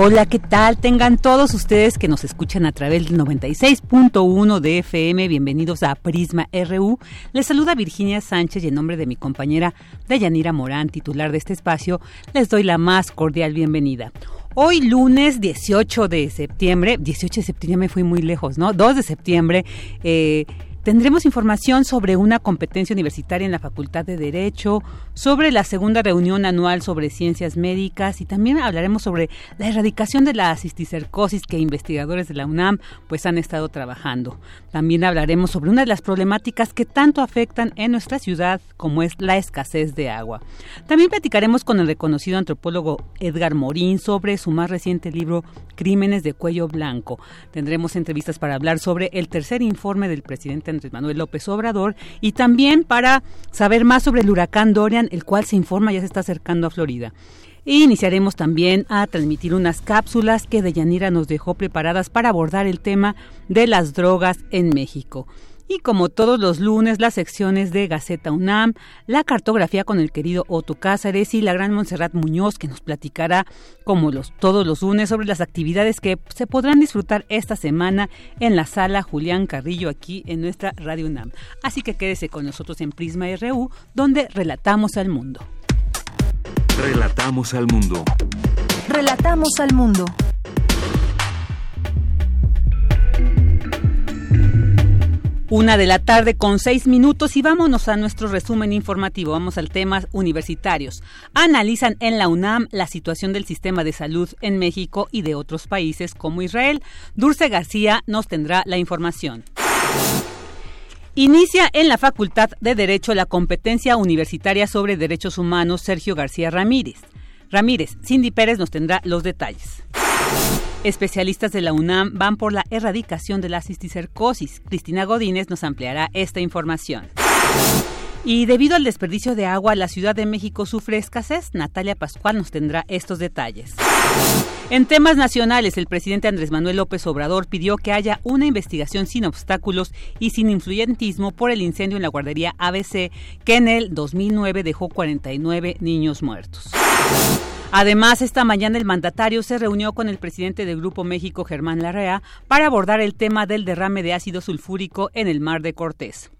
Hola, ¿qué tal? Tengan todos ustedes que nos escuchan a través del 96.1 de FM. Bienvenidos a Prisma RU. Les saluda Virginia Sánchez y en nombre de mi compañera Dayanira Morán, titular de este espacio, les doy la más cordial bienvenida. Hoy lunes 18 de septiembre, 18 de septiembre me fui muy lejos, ¿no? 2 de septiembre, eh, Tendremos información sobre una competencia universitaria en la Facultad de Derecho, sobre la segunda reunión anual sobre ciencias médicas y también hablaremos sobre la erradicación de la cisticercosis que investigadores de la UNAM pues han estado trabajando. También hablaremos sobre una de las problemáticas que tanto afectan en nuestra ciudad como es la escasez de agua. También platicaremos con el reconocido antropólogo Edgar Morín sobre su más reciente libro Crímenes de Cuello Blanco. Tendremos entrevistas para hablar sobre el tercer informe del presidente Manuel López Obrador y también para saber más sobre el huracán Dorian, el cual se informa ya se está acercando a Florida. Y iniciaremos también a transmitir unas cápsulas que Deyanira nos dejó preparadas para abordar el tema de las drogas en México. Y como todos los lunes, las secciones de Gaceta UNAM, la cartografía con el querido Otto Cázares y la gran Montserrat Muñoz, que nos platicará, como los, todos los lunes, sobre las actividades que se podrán disfrutar esta semana en la sala Julián Carrillo, aquí en nuestra Radio UNAM. Así que quédese con nosotros en Prisma RU, donde relatamos al mundo. Relatamos al mundo. Relatamos al mundo. Una de la tarde con seis minutos y vámonos a nuestro resumen informativo. Vamos al tema universitarios. Analizan en la UNAM la situación del sistema de salud en México y de otros países como Israel. Dulce García nos tendrá la información. Inicia en la Facultad de Derecho la competencia universitaria sobre derechos humanos Sergio García Ramírez. Ramírez, Cindy Pérez nos tendrá los detalles. Especialistas de la UNAM van por la erradicación de la cisticercosis. Cristina Godínez nos ampliará esta información. Y debido al desperdicio de agua, la Ciudad de México sufre escasez. Natalia Pascual nos tendrá estos detalles. En temas nacionales, el presidente Andrés Manuel López Obrador pidió que haya una investigación sin obstáculos y sin influyentismo por el incendio en la guardería ABC, que en el 2009 dejó 49 niños muertos. Además, esta mañana el mandatario se reunió con el presidente del Grupo México, Germán Larrea, para abordar el tema del derrame de ácido sulfúrico en el mar de Cortés.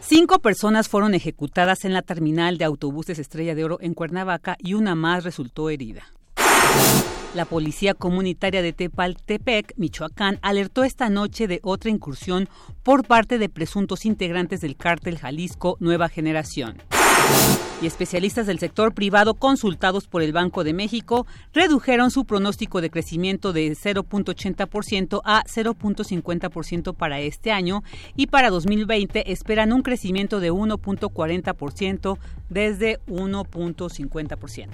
Cinco personas fueron ejecutadas en la terminal de autobuses Estrella de Oro en Cuernavaca y una más resultó herida. La policía comunitaria de Tepaltepec, Michoacán, alertó esta noche de otra incursión por parte de presuntos integrantes del cártel Jalisco Nueva Generación y especialistas del sector privado consultados por el Banco de México redujeron su pronóstico de crecimiento de 0.80% a 0.50% para este año y para 2020 esperan un crecimiento de 1.40% desde 1.50%.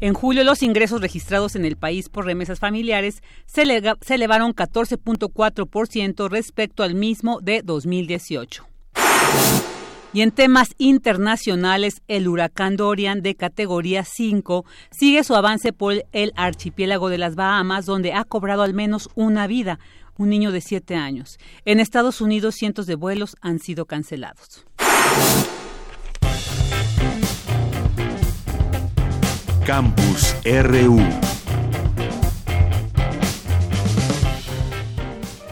En julio, los ingresos registrados en el país por remesas familiares se, elevaron 14.4% respecto al mismo de 2018. Y en temas internacionales, el huracán Dorian de categoría 5 sigue su avance por el archipiélago de las Bahamas, donde ha cobrado al menos una vida, un niño de 7 años. En Estados Unidos, cientos de vuelos han sido cancelados. Campus RU.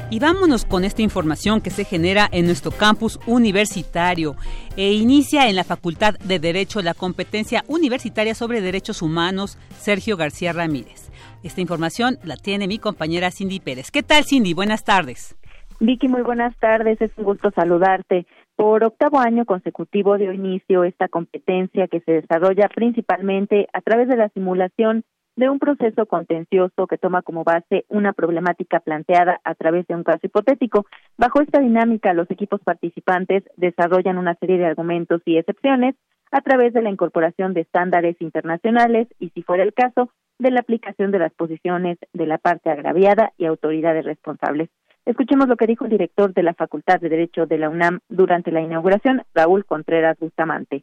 Y vámonos con esta información que se genera en nuestro campus universitario. E inicia en la Facultad de Derecho la competencia universitaria sobre derechos humanos Sergio García Ramírez. Esta información la tiene mi compañera Cindy Pérez. ¿Qué tal Cindy? Buenas tardes. Vicky, muy buenas tardes. Es un gusto saludarte. Por octavo año consecutivo dio inicio esta competencia que se desarrolla principalmente a través de la simulación de un proceso contencioso que toma como base una problemática planteada a través de un caso hipotético. Bajo esta dinámica, los equipos participantes desarrollan una serie de argumentos y excepciones a través de la incorporación de estándares internacionales y, si fuera el caso, de la aplicación de las posiciones de la parte agraviada y autoridades responsables. Escuchemos lo que dijo el director de la Facultad de Derecho de la UNAM durante la inauguración, Raúl Contreras Bustamante.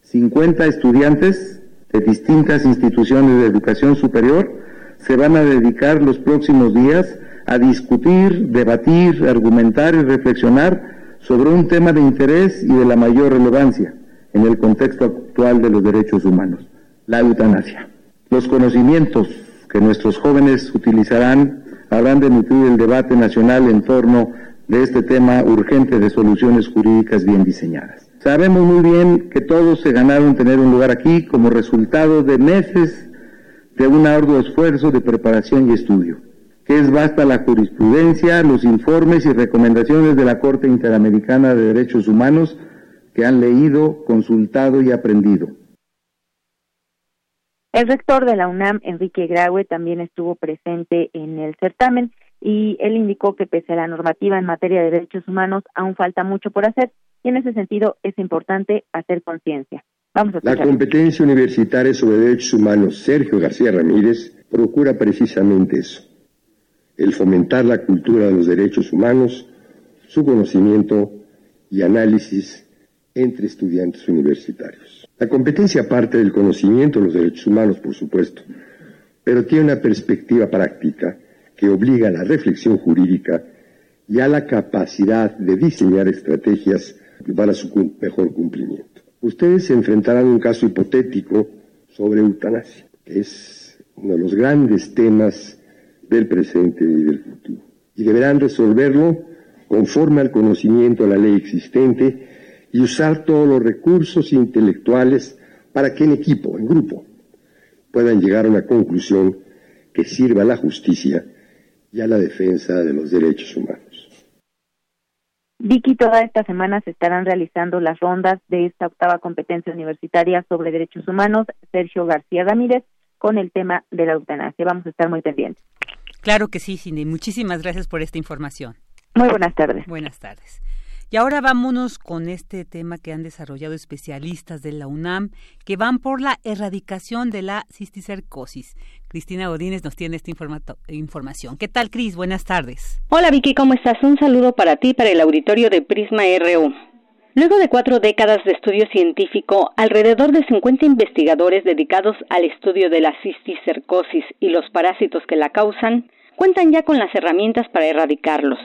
50 estudiantes de distintas instituciones de educación superior se van a dedicar los próximos días a discutir, debatir, argumentar y reflexionar sobre un tema de interés y de la mayor relevancia en el contexto actual de los derechos humanos, la eutanasia. Los conocimientos que nuestros jóvenes utilizarán habrán de nutrir el debate nacional en torno de este tema urgente de soluciones jurídicas bien diseñadas. Sabemos muy bien que todos se ganaron tener un lugar aquí como resultado de meses de un arduo esfuerzo de preparación y estudio, que es basta la jurisprudencia, los informes y recomendaciones de la Corte Interamericana de Derechos Humanos que han leído, consultado y aprendido. El rector de la UNAM, Enrique Graue, también estuvo presente en el certamen y él indicó que pese a la normativa en materia de derechos humanos, aún falta mucho por hacer y en ese sentido es importante hacer conciencia. Vamos a la competencia universitaria sobre derechos humanos, Sergio García Ramírez, procura precisamente eso, el fomentar la cultura de los derechos humanos, su conocimiento y análisis entre estudiantes universitarios. La competencia parte del conocimiento de los derechos humanos, por supuesto, pero tiene una perspectiva práctica que obliga a la reflexión jurídica y a la capacidad de diseñar estrategias para su mejor cumplimiento. Ustedes se enfrentarán a un caso hipotético sobre eutanasia, que es uno de los grandes temas del presente y del futuro. Y deberán resolverlo conforme al conocimiento de la ley existente y usar todos los recursos intelectuales para que en equipo, en grupo, puedan llegar a una conclusión que sirva a la justicia y a la defensa de los derechos humanos. Vicky, toda esta semana se estarán realizando las rondas de esta octava competencia universitaria sobre derechos humanos, Sergio García Ramírez, con el tema de la eutanasia. Vamos a estar muy pendientes. Claro que sí, Cindy. Muchísimas gracias por esta información. Muy buenas tardes. Buenas tardes. Y ahora vámonos con este tema que han desarrollado especialistas de la UNAM que van por la erradicación de la cisticercosis. Cristina Godínez nos tiene esta información. ¿Qué tal, Cris? Buenas tardes. Hola, Vicky, ¿cómo estás? Un saludo para ti para el auditorio de Prisma RU. Luego de cuatro décadas de estudio científico, alrededor de 50 investigadores dedicados al estudio de la cisticercosis y los parásitos que la causan, cuentan ya con las herramientas para erradicarlos.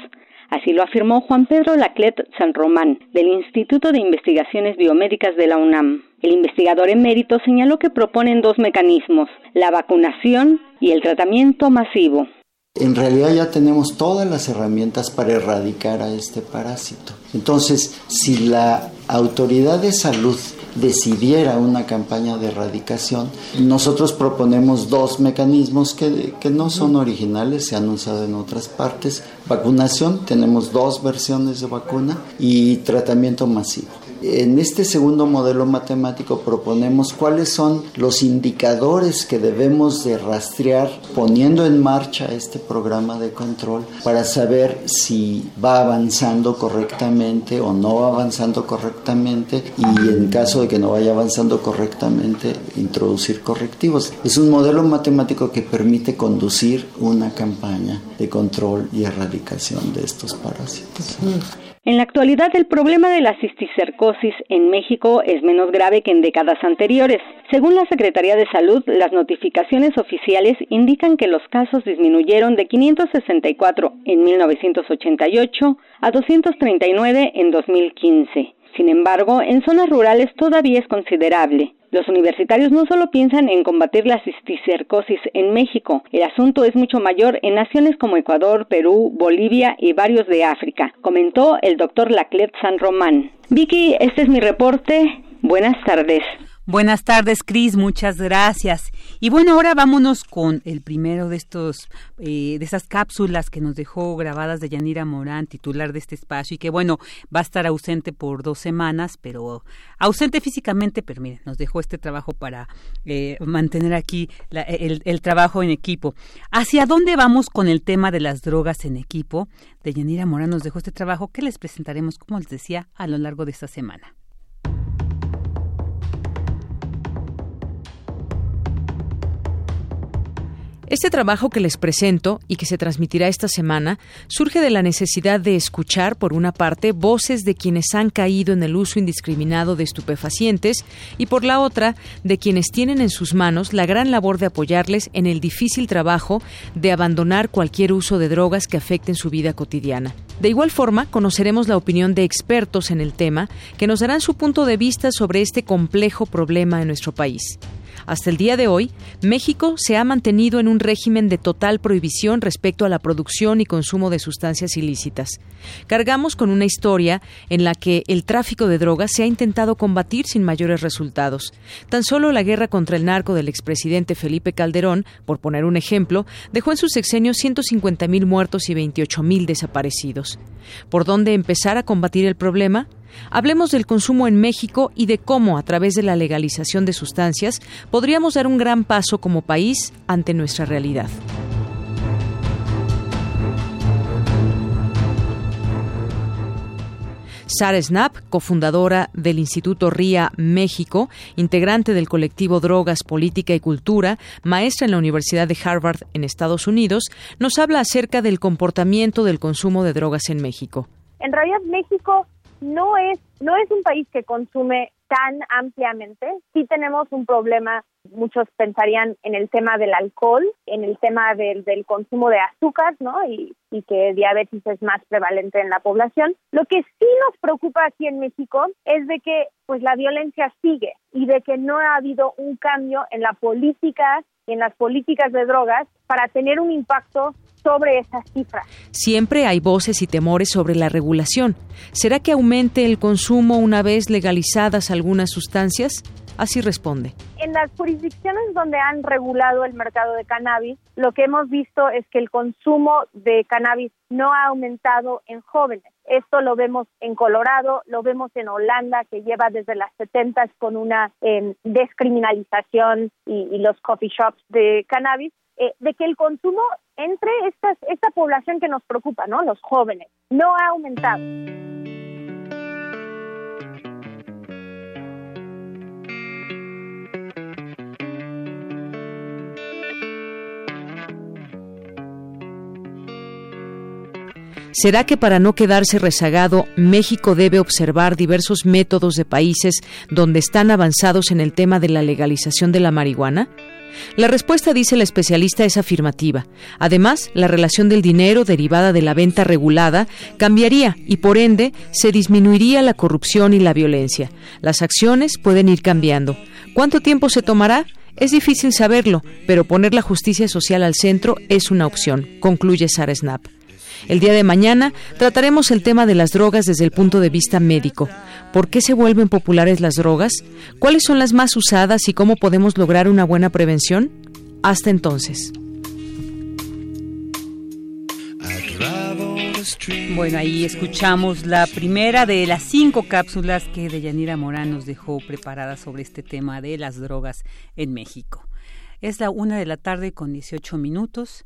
Así lo afirmó Juan Pedro Laclet San Román, del Instituto de Investigaciones Biomédicas de la UNAM. El investigador emérito señaló que proponen dos mecanismos, la vacunación y el tratamiento masivo. En realidad ya tenemos todas las herramientas para erradicar a este parásito. Entonces, si la autoridad de salud decidiera una campaña de erradicación. Nosotros proponemos dos mecanismos que, que no son originales, se han usado en otras partes. Vacunación, tenemos dos versiones de vacuna y tratamiento masivo. En este segundo modelo matemático proponemos cuáles son los indicadores que debemos de rastrear poniendo en marcha este programa de control para saber si va avanzando correctamente o no va avanzando correctamente y en caso de que no vaya avanzando correctamente introducir correctivos. Es un modelo matemático que permite conducir una campaña de control y erradicación de estos parásitos. En la actualidad, el problema de la cisticercosis en México es menos grave que en décadas anteriores. Según la Secretaría de Salud, las notificaciones oficiales indican que los casos disminuyeron de 564 en 1988 a 239 en 2015. Sin embargo, en zonas rurales todavía es considerable. Los universitarios no solo piensan en combatir la cisticercosis en México, el asunto es mucho mayor en naciones como Ecuador, Perú, Bolivia y varios de África, comentó el doctor Laclet San Román. Vicky, este es mi reporte. Buenas tardes. Buenas tardes, Cris, muchas gracias. Y bueno, ahora vámonos con el primero de estos, eh, de esas cápsulas que nos dejó grabadas de Yanira Morán, titular de este espacio, y que bueno, va a estar ausente por dos semanas, pero ausente físicamente, pero miren, nos dejó este trabajo para eh, mantener aquí el, el trabajo en equipo. ¿Hacia dónde vamos con el tema de las drogas en equipo? De Yanira Morán nos dejó este trabajo que les presentaremos, como les decía, a lo largo de esta semana. Este trabajo que les presento y que se transmitirá esta semana surge de la necesidad de escuchar, por una parte, voces de quienes han caído en el uso indiscriminado de estupefacientes y, por la otra, de quienes tienen en sus manos la gran labor de apoyarles en el difícil trabajo de abandonar cualquier uso de drogas que afecten su vida cotidiana. De igual forma, conoceremos la opinión de expertos en el tema que nos darán su punto de vista sobre este complejo problema en nuestro país. Hasta el día de hoy, México se ha mantenido en un régimen de total prohibición respecto a la producción y consumo de sustancias ilícitas. Cargamos con una historia en la que el tráfico de drogas se ha intentado combatir sin mayores resultados. Tan solo la guerra contra el narco del expresidente Felipe Calderón, por poner un ejemplo, dejó en su sexenio 150.000 muertos y 28.000 desaparecidos. ¿Por dónde empezar a combatir el problema? Hablemos del consumo en México y de cómo, a través de la legalización de sustancias, podríamos dar un gran paso como país ante nuestra realidad. Sara Snap, cofundadora del Instituto RIA México, integrante del colectivo Drogas, Política y Cultura, maestra en la Universidad de Harvard en Estados Unidos, nos habla acerca del comportamiento del consumo de drogas en México. En realidad México no es, no es un país que consume tan ampliamente. Sí tenemos un problema, muchos pensarían en el tema del alcohol, en el tema del, del consumo de azúcar, ¿no? Y, que diabetes es más prevalente en la población. Lo que sí nos preocupa aquí en México es de que pues la violencia sigue y de que no ha habido un cambio en la política y en las políticas de drogas para tener un impacto sobre esas cifras. Siempre hay voces y temores sobre la regulación. ¿Será que aumente el consumo una vez legalizadas algunas sustancias? Así responde. En las jurisdicciones donde han regulado el mercado de cannabis, lo que hemos visto es que el consumo de cannabis no ha aumentado en jóvenes. Esto lo vemos en Colorado, lo vemos en Holanda, que lleva desde las 70 con una eh, descriminalización y, y, los coffee shops de cannabis, eh, de que el consumo entre estas, esta población que nos preocupa, ¿no? Los jóvenes, no ha aumentado. ¿Será que para no quedarse rezagado, México debe observar diversos métodos de países donde están avanzados en el tema de la legalización de la marihuana? La respuesta, dice la especialista, es afirmativa. Además, la relación del dinero derivada de la venta regulada cambiaría y, por ende, se disminuiría la corrupción y la violencia. Las acciones pueden ir cambiando. ¿Cuánto tiempo se tomará? Es difícil saberlo, pero poner la justicia social al centro es una opción, concluye Sara Snap. El día de mañana trataremos el tema de las drogas desde el punto de vista médico. ¿Por qué se vuelven populares las drogas? ¿Cuáles son las más usadas y cómo podemos lograr una buena prevención? Hasta entonces. Bueno, ahí escuchamos la primera de las cinco cápsulas que Deyanira Morán nos dejó preparadas sobre este tema de las drogas en México. Es la una de la tarde con 18 minutos.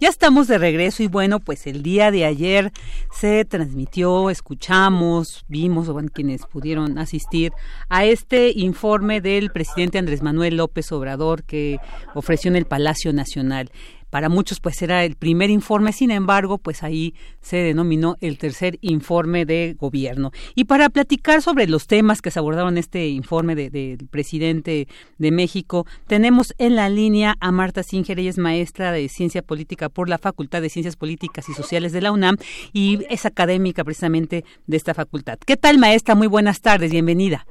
Ya estamos de regreso y bueno, pues el día de ayer se transmitió, escuchamos, vimos, bueno, quienes pudieron asistir a este informe del presidente Andrés Manuel López Obrador que ofreció en el Palacio Nacional para muchos pues era el primer informe, sin embargo, pues ahí se denominó el tercer informe de gobierno. Y para platicar sobre los temas que se abordaron en este informe del presidente de México, tenemos en la línea a Marta Singer, ella es maestra de Ciencia Política por la Facultad de Ciencias Políticas y Sociales de la UNAM y es académica precisamente de esta facultad. ¿Qué tal, maestra? Muy buenas tardes, bienvenida.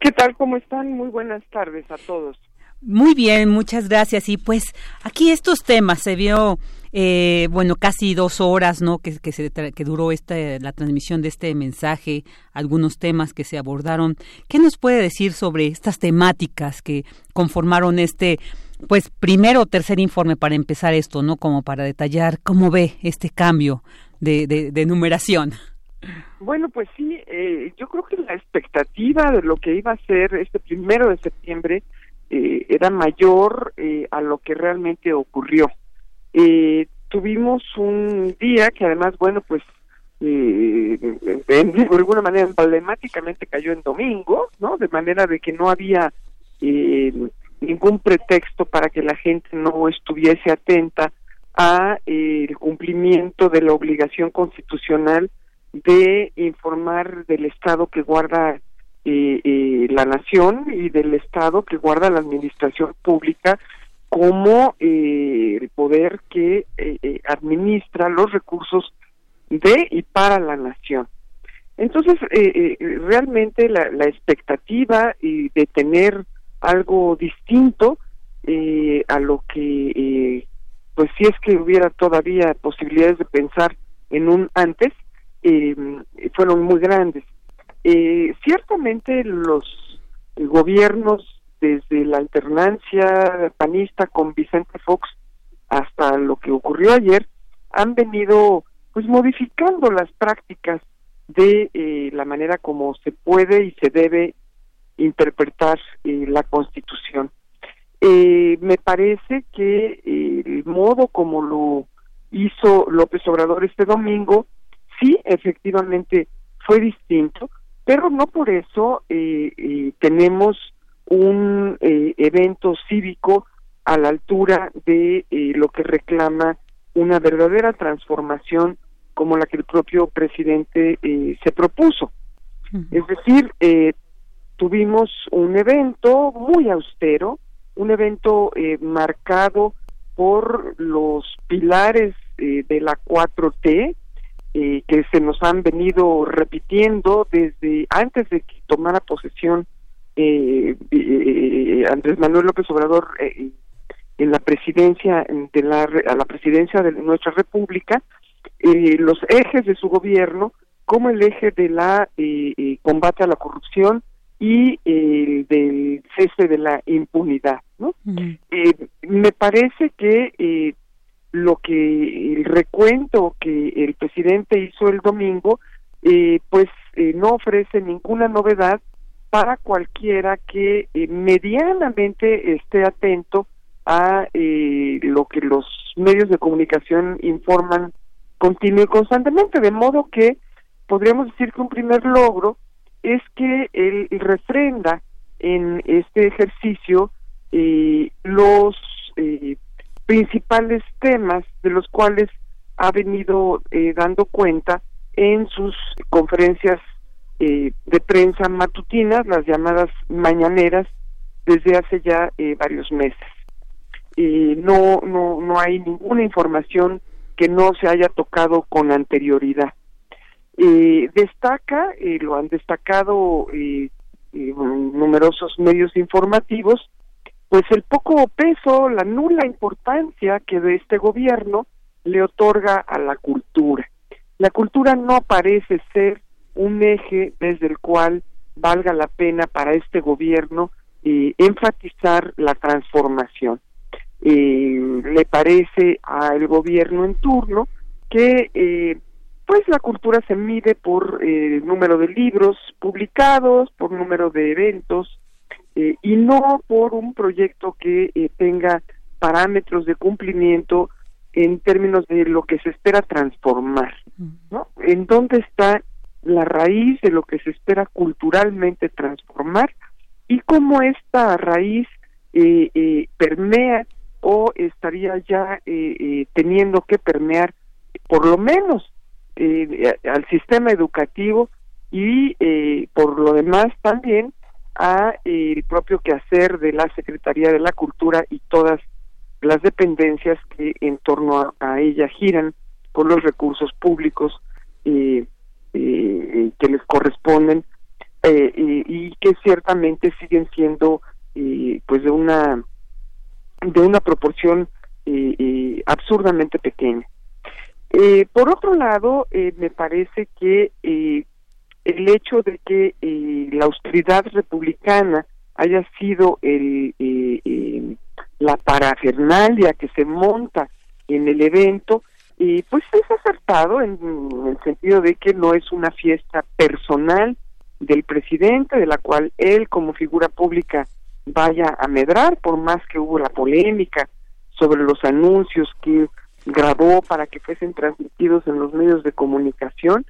¿Qué tal? ¿Cómo están? Muy buenas tardes a todos. Muy bien, muchas gracias. Y pues aquí estos temas se vio, eh, bueno, casi dos horas, ¿no? Que, que, se, que duró esta, la transmisión de este mensaje, algunos temas que se abordaron. ¿Qué nos puede decir sobre estas temáticas que conformaron este, pues, primero o tercer informe para empezar esto, ¿no? Como para detallar cómo ve este cambio de, de, numeración. Bueno, pues sí, eh, yo creo que la expectativa de lo que iba a ser este primero de septiembre eh, era mayor eh, a lo que realmente ocurrió. Eh, tuvimos un día que además, bueno, pues eh, de alguna manera emblemáticamente cayó en domingo, ¿no? De manera de que no había eh, ningún pretexto para que la gente no estuviese atenta a el cumplimiento de la obligación constitucional de informar del estado que guarda eh, la nación y del Estado que guarda la administración pública como eh, el poder que eh, administra los recursos de y para la nación. Entonces, realmente la, la expectativa de tener algo distinto a lo que, pues si es que hubiera todavía posibilidades de pensar en un antes, fueron muy grandes. Eh, ciertamente los gobiernos desde la alternancia panista con Vicente Fox hasta lo que ocurrió ayer han venido pues modificando las prácticas de eh, la manera como se puede y se debe interpretar eh, la Constitución. Eh, me parece que el modo como lo hizo López Obrador este domingo, sí, efectivamente fue distinto, pero no por eso eh, eh, tenemos un eh, evento cívico a la altura de lo que reclama una verdadera transformación como la que el propio presidente se propuso. Es decir, tuvimos un evento muy austero, un evento marcado por los pilares de la 4T, eh, que se nos han venido repitiendo desde antes de que tomara posesión eh, eh, Andrés Manuel López Obrador en la presidencia de la a la presidencia de nuestra república los ejes de su gobierno como el eje de la combate a la corrupción y el del cese de la impunidad no me parece que lo que el recuento que el presidente hizo el domingo eh, pues eh, no ofrece ninguna novedad para cualquiera que eh, medianamente esté atento a lo que los medios de comunicación informan continuo y constantemente. De modo que podríamos decir que un primer logro es que él refrenda en este ejercicio los principales temas de los cuales ha venido eh, dando cuenta en sus conferencias eh, de prensa matutinas, las llamadas mañaneras, desde hace ya eh, varios meses. no, no, no hay ninguna información que no se haya tocado con anterioridad. destaca, lo han destacado numerosos medios informativos, pues el poco peso, la nula importancia que de este gobierno le otorga a la cultura. La cultura no parece ser un eje desde el cual valga la pena para este gobierno eh, enfatizar la transformación. Eh, le parece al gobierno en turno que eh, pues la cultura se mide por eh, número de libros publicados, por número de eventos, eh, y no por un proyecto que eh, tenga parámetros de cumplimiento en términos de lo que se espera transformar, ¿no? ¿En dónde está la raíz de lo que se espera culturalmente transformar y cómo esta raíz eh, permea o estaría ya teniendo que permear por lo menos al sistema educativo y por lo demás también a el propio quehacer de la Secretaría de la Cultura y todas las dependencias que en torno a, ella giran por los recursos públicos eh, eh, que les corresponden eh, y, que ciertamente siguen siendo pues de una de una proporción absurdamente pequeña. por otro lado, me parece que el hecho de que la austeridad republicana haya sido el, la parafernalia que se monta en el evento, y pues es acertado en, el sentido de que no es una fiesta personal del presidente, de la cual él como figura pública vaya a medrar, por más que hubo la polémica sobre los anuncios que grabó para que fuesen transmitidos en los medios de comunicación.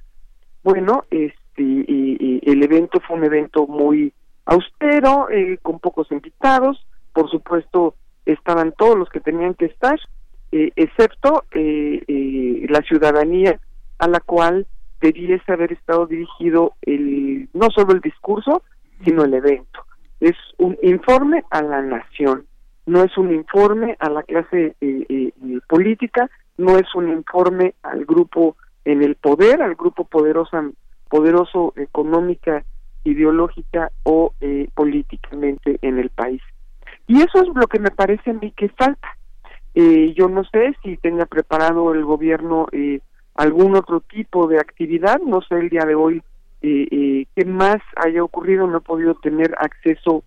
Bueno, este y, el evento fue un evento muy austero, eh, con pocos invitados, por supuesto estaban todos los que tenían que estar, eh, excepto eh, eh, la ciudadanía a la cual debiese haber estado dirigido el no solo el discurso, sino el evento. Es un informe a la nación, no es un informe a la clase política, no es un informe al grupo en el poder, al grupo poderoso, poderoso económica, ideológica o políticamente en el país. Y eso es lo que me parece a mí que falta. Eh, yo no sé si tenga preparado el gobierno eh, algún otro tipo de actividad, no sé el día de hoy eh, eh qué más haya ocurrido, no he podido tener acceso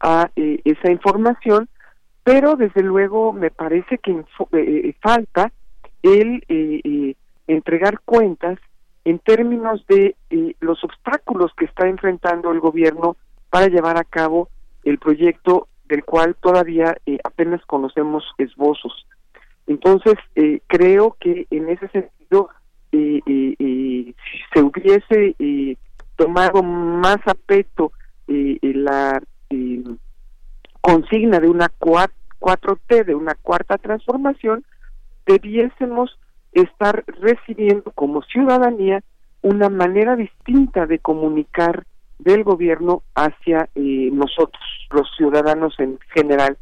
a esa información, pero desde luego me parece que falta el entregar cuentas en términos de los obstáculos que está enfrentando el gobierno para llevar a cabo el proyecto del cual todavía eh, apenas conocemos esbozos. Entonces, eh, creo que en ese sentido, eh, si se hubiese tomado más a peto la consigna de una 4T, de una cuarta transformación, debiésemos estar recibiendo como ciudadanía una manera distinta de comunicar del gobierno hacia eh, nosotros, los ciudadanos en general.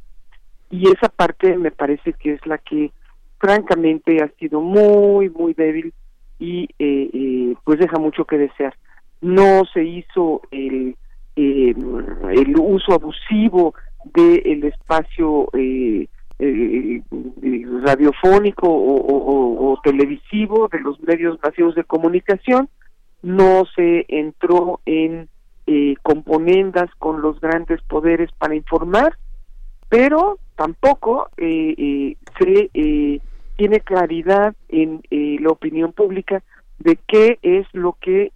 Y esa parte me parece que es la que francamente ha sido muy, muy débil y eh, eh, pues deja mucho que desear. No se hizo el, el uso abusivo del espacio radiofónico o, televisivo de los medios masivos de comunicación, no se entró en eh, componendas con los grandes poderes para informar, pero tampoco eh, eh, se eh, tiene claridad en la opinión pública de qué es lo que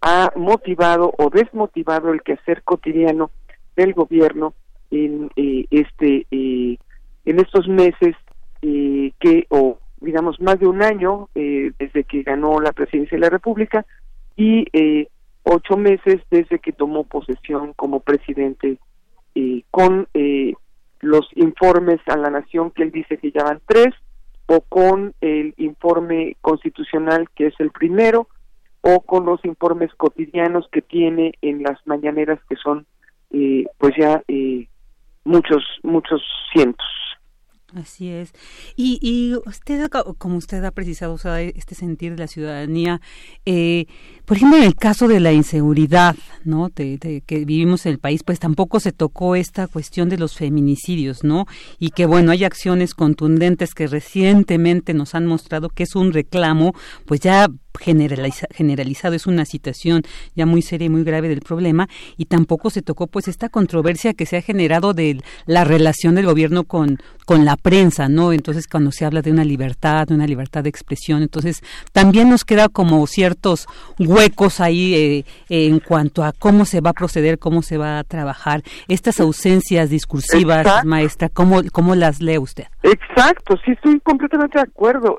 ha motivado o desmotivado el quehacer cotidiano del gobierno en este en estos meses que o digamos más de un año desde que ganó la presidencia de la República y eh, ocho meses desde que tomó posesión como presidente eh, con eh, los informes a la nación que él dice que ya van tres o con el informe constitucional que es el primero o con los informes cotidianos que tiene en las mañaneras que son pues ya muchos muchos cientos Así es. Y, y usted, como usted ha precisado, este sentir de la ciudadanía, eh, por ejemplo, en el caso de la inseguridad, ¿no? De, que vivimos en el país, pues tampoco se tocó esta cuestión de los feminicidios, ¿no? Y que, bueno, hay acciones contundentes que recientemente nos han mostrado que es un reclamo, pues ya generalizado, es una situación ya muy seria y muy grave del problema y tampoco se tocó pues esta controversia que se ha generado de la relación del gobierno con, con la prensa, ¿no? Entonces cuando se habla de una libertad, de una libertad de expresión, entonces también nos queda como ciertos ahí eh, en cuanto a cómo se va a proceder, cómo se va a trabajar, estas ausencias discursivas, maestra, ¿cómo, ¿cómo las lee usted? Exacto, sí estoy completamente de acuerdo.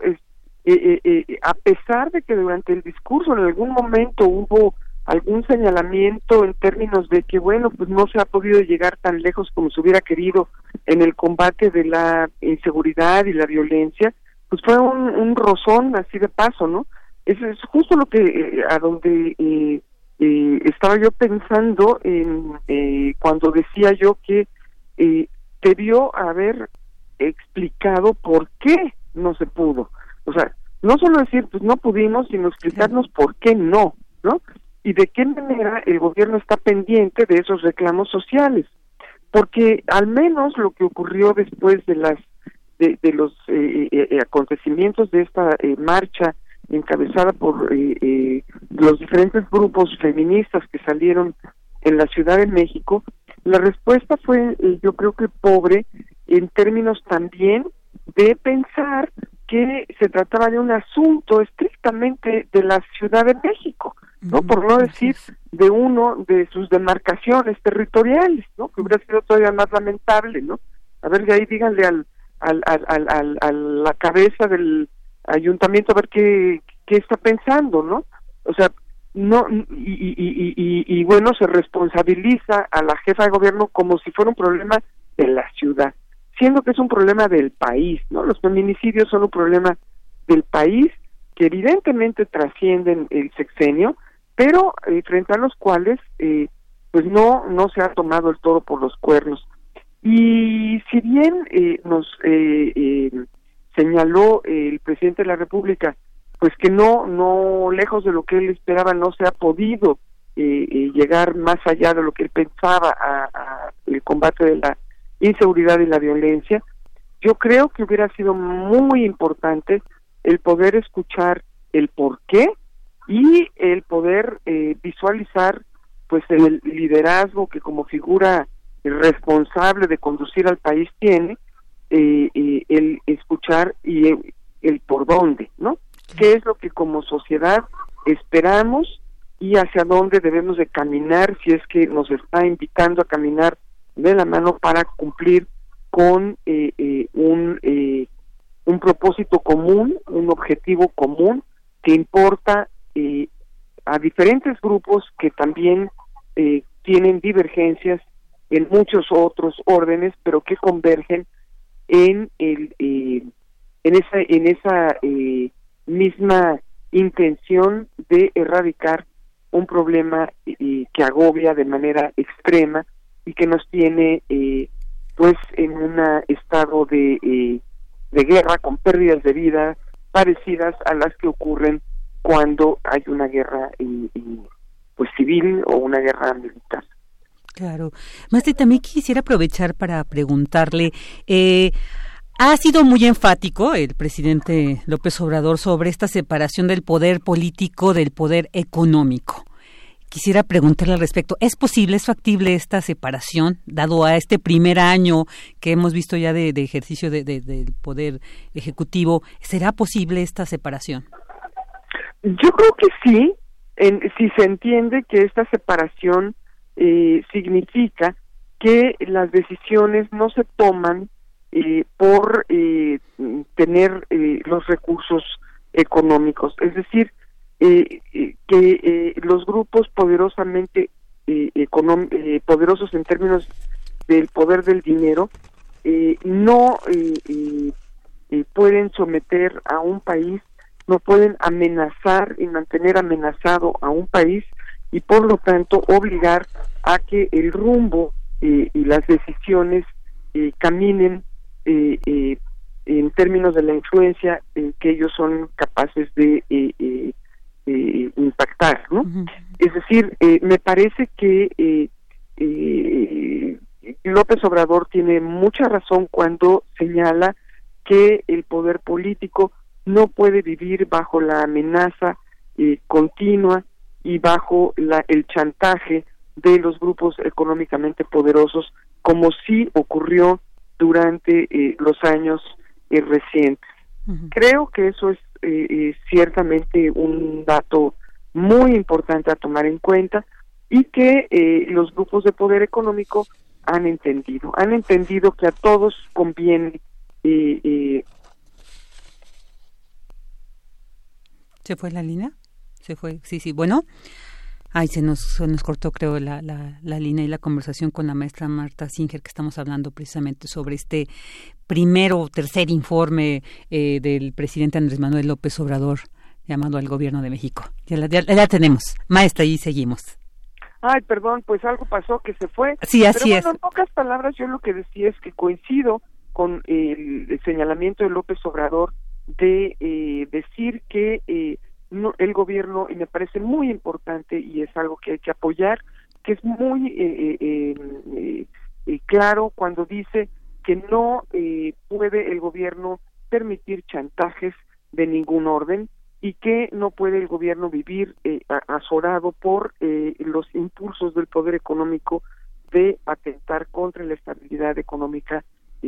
Eh, eh, eh, a pesar de que durante el discurso en algún momento hubo algún señalamiento en términos de que, bueno, pues no se ha podido llegar tan lejos como se hubiera querido en el combate de la inseguridad y la violencia, pues fue un, un rozón así de paso, ¿no? Eso es justo lo que, eh, a donde eh, eh, estaba yo pensando en cuando decía yo que debió haber explicado por qué no se pudo. O sea, no solo decir, pues no pudimos, sino explicarnos por qué no, ¿no? Y de qué manera el gobierno está pendiente de esos reclamos sociales. Porque al menos lo que ocurrió después de las de, los eh, eh, eh, acontecimientos de esta marcha encabezada por los diferentes grupos feministas que salieron en la Ciudad de México, la respuesta fue, yo creo que pobre, en términos también de pensar que se trataba de un asunto estrictamente de la Ciudad de México, ¿no? Por no decir de uno de sus demarcaciones territoriales, ¿no? Que hubiera sido todavía más lamentable, ¿no? A ver, de ahí díganle al, al, al, al, a la cabeza del ayuntamiento a ver qué, qué está pensando, ¿no? O sea, no y, y, y, y, bueno se responsabiliza a la jefa de gobierno como si fuera un problema de la ciudad siendo que es un problema del país, ¿no? Los feminicidios son un problema del país que evidentemente trascienden el sexenio, pero eh, frente a los cuales eh, pues no no se ha tomado el toro por los cuernos. Y si bien eh, nos señaló el presidente de la República, pues que no no lejos de lo que él esperaba no se ha podido llegar más allá de lo que él pensaba a el combate de la inseguridad y la violencia, yo creo que hubiera sido muy importante el poder escuchar el por qué y el poder eh, visualizar pues el liderazgo que como figura responsable de conducir al país tiene eh, eh, el escuchar y el, por dónde no qué es lo que como sociedad esperamos y hacia dónde debemos de caminar si es que nos está invitando a caminar de la mano para cumplir con eh, eh, un, eh, un propósito común, un objetivo común que importa a diferentes grupos que también tienen divergencias en muchos otros órdenes, pero que convergen en el en esa en esa misma intención de erradicar un problema que agobia de manera extrema y que nos tiene eh, pues en un estado de, eh, de guerra con pérdidas de vida parecidas a las que ocurren cuando hay una guerra pues civil o una guerra militar. Claro. Maestro, también quisiera aprovechar para preguntarle, eh, ha sido muy enfático el presidente López Obrador sobre esta separación del poder político del poder económico. Quisiera preguntarle al respecto, ¿es posible, es factible esta separación, dado a este primer año que hemos visto ya de, ejercicio del Poder Ejecutivo? ¿Será posible esta separación? Yo creo que sí, si se entiende que esta separación eh, significa que las decisiones no se toman eh, por eh, tener los recursos económicos, es decir, eh, eh, que eh, los grupos poderosamente poderosos en términos del poder del dinero no pueden someter a un país, no pueden amenazar y mantener amenazado a un país y por lo tanto obligar a que el rumbo y las decisiones caminen en términos de la influencia que ellos son capaces de eh, impactar, ¿no? Es decir, eh, me parece que eh, eh, López Obrador tiene mucha razón cuando señala que el poder político no puede vivir bajo la amenaza continua y bajo la, el chantaje de los grupos económicamente poderosos, como sí ocurrió durante los años recientes. Creo que eso es eh, eh, ciertamente un dato muy importante a tomar en cuenta y que eh, los grupos de poder económico han entendido, han entendido que a todos conviene eh, ¿Se fue la línea? Se fue, sí, sí. Bueno, Ay, se nos, se nos cortó, creo, la, la, la, línea y la conversación con la maestra Marta Singer, que estamos hablando precisamente sobre este primero o tercer informe eh, del presidente Andrés Manuel López Obrador llamado al gobierno de México. Ya la, ya, tenemos. Maestra, y seguimos. Ay, perdón, pues algo pasó que se fue. Sí, así Pero es. en pocas palabras, yo lo que decía es que coincido con el, señalamiento de López Obrador de eh, decir que eh, no, el gobierno, y me parece muy importante y es algo que hay que apoyar, que es muy eh, eh, eh, claro cuando dice que no puede el gobierno permitir chantajes de ningún orden y que no puede el gobierno vivir azorado por los impulsos del poder económico de atentar contra la estabilidad económica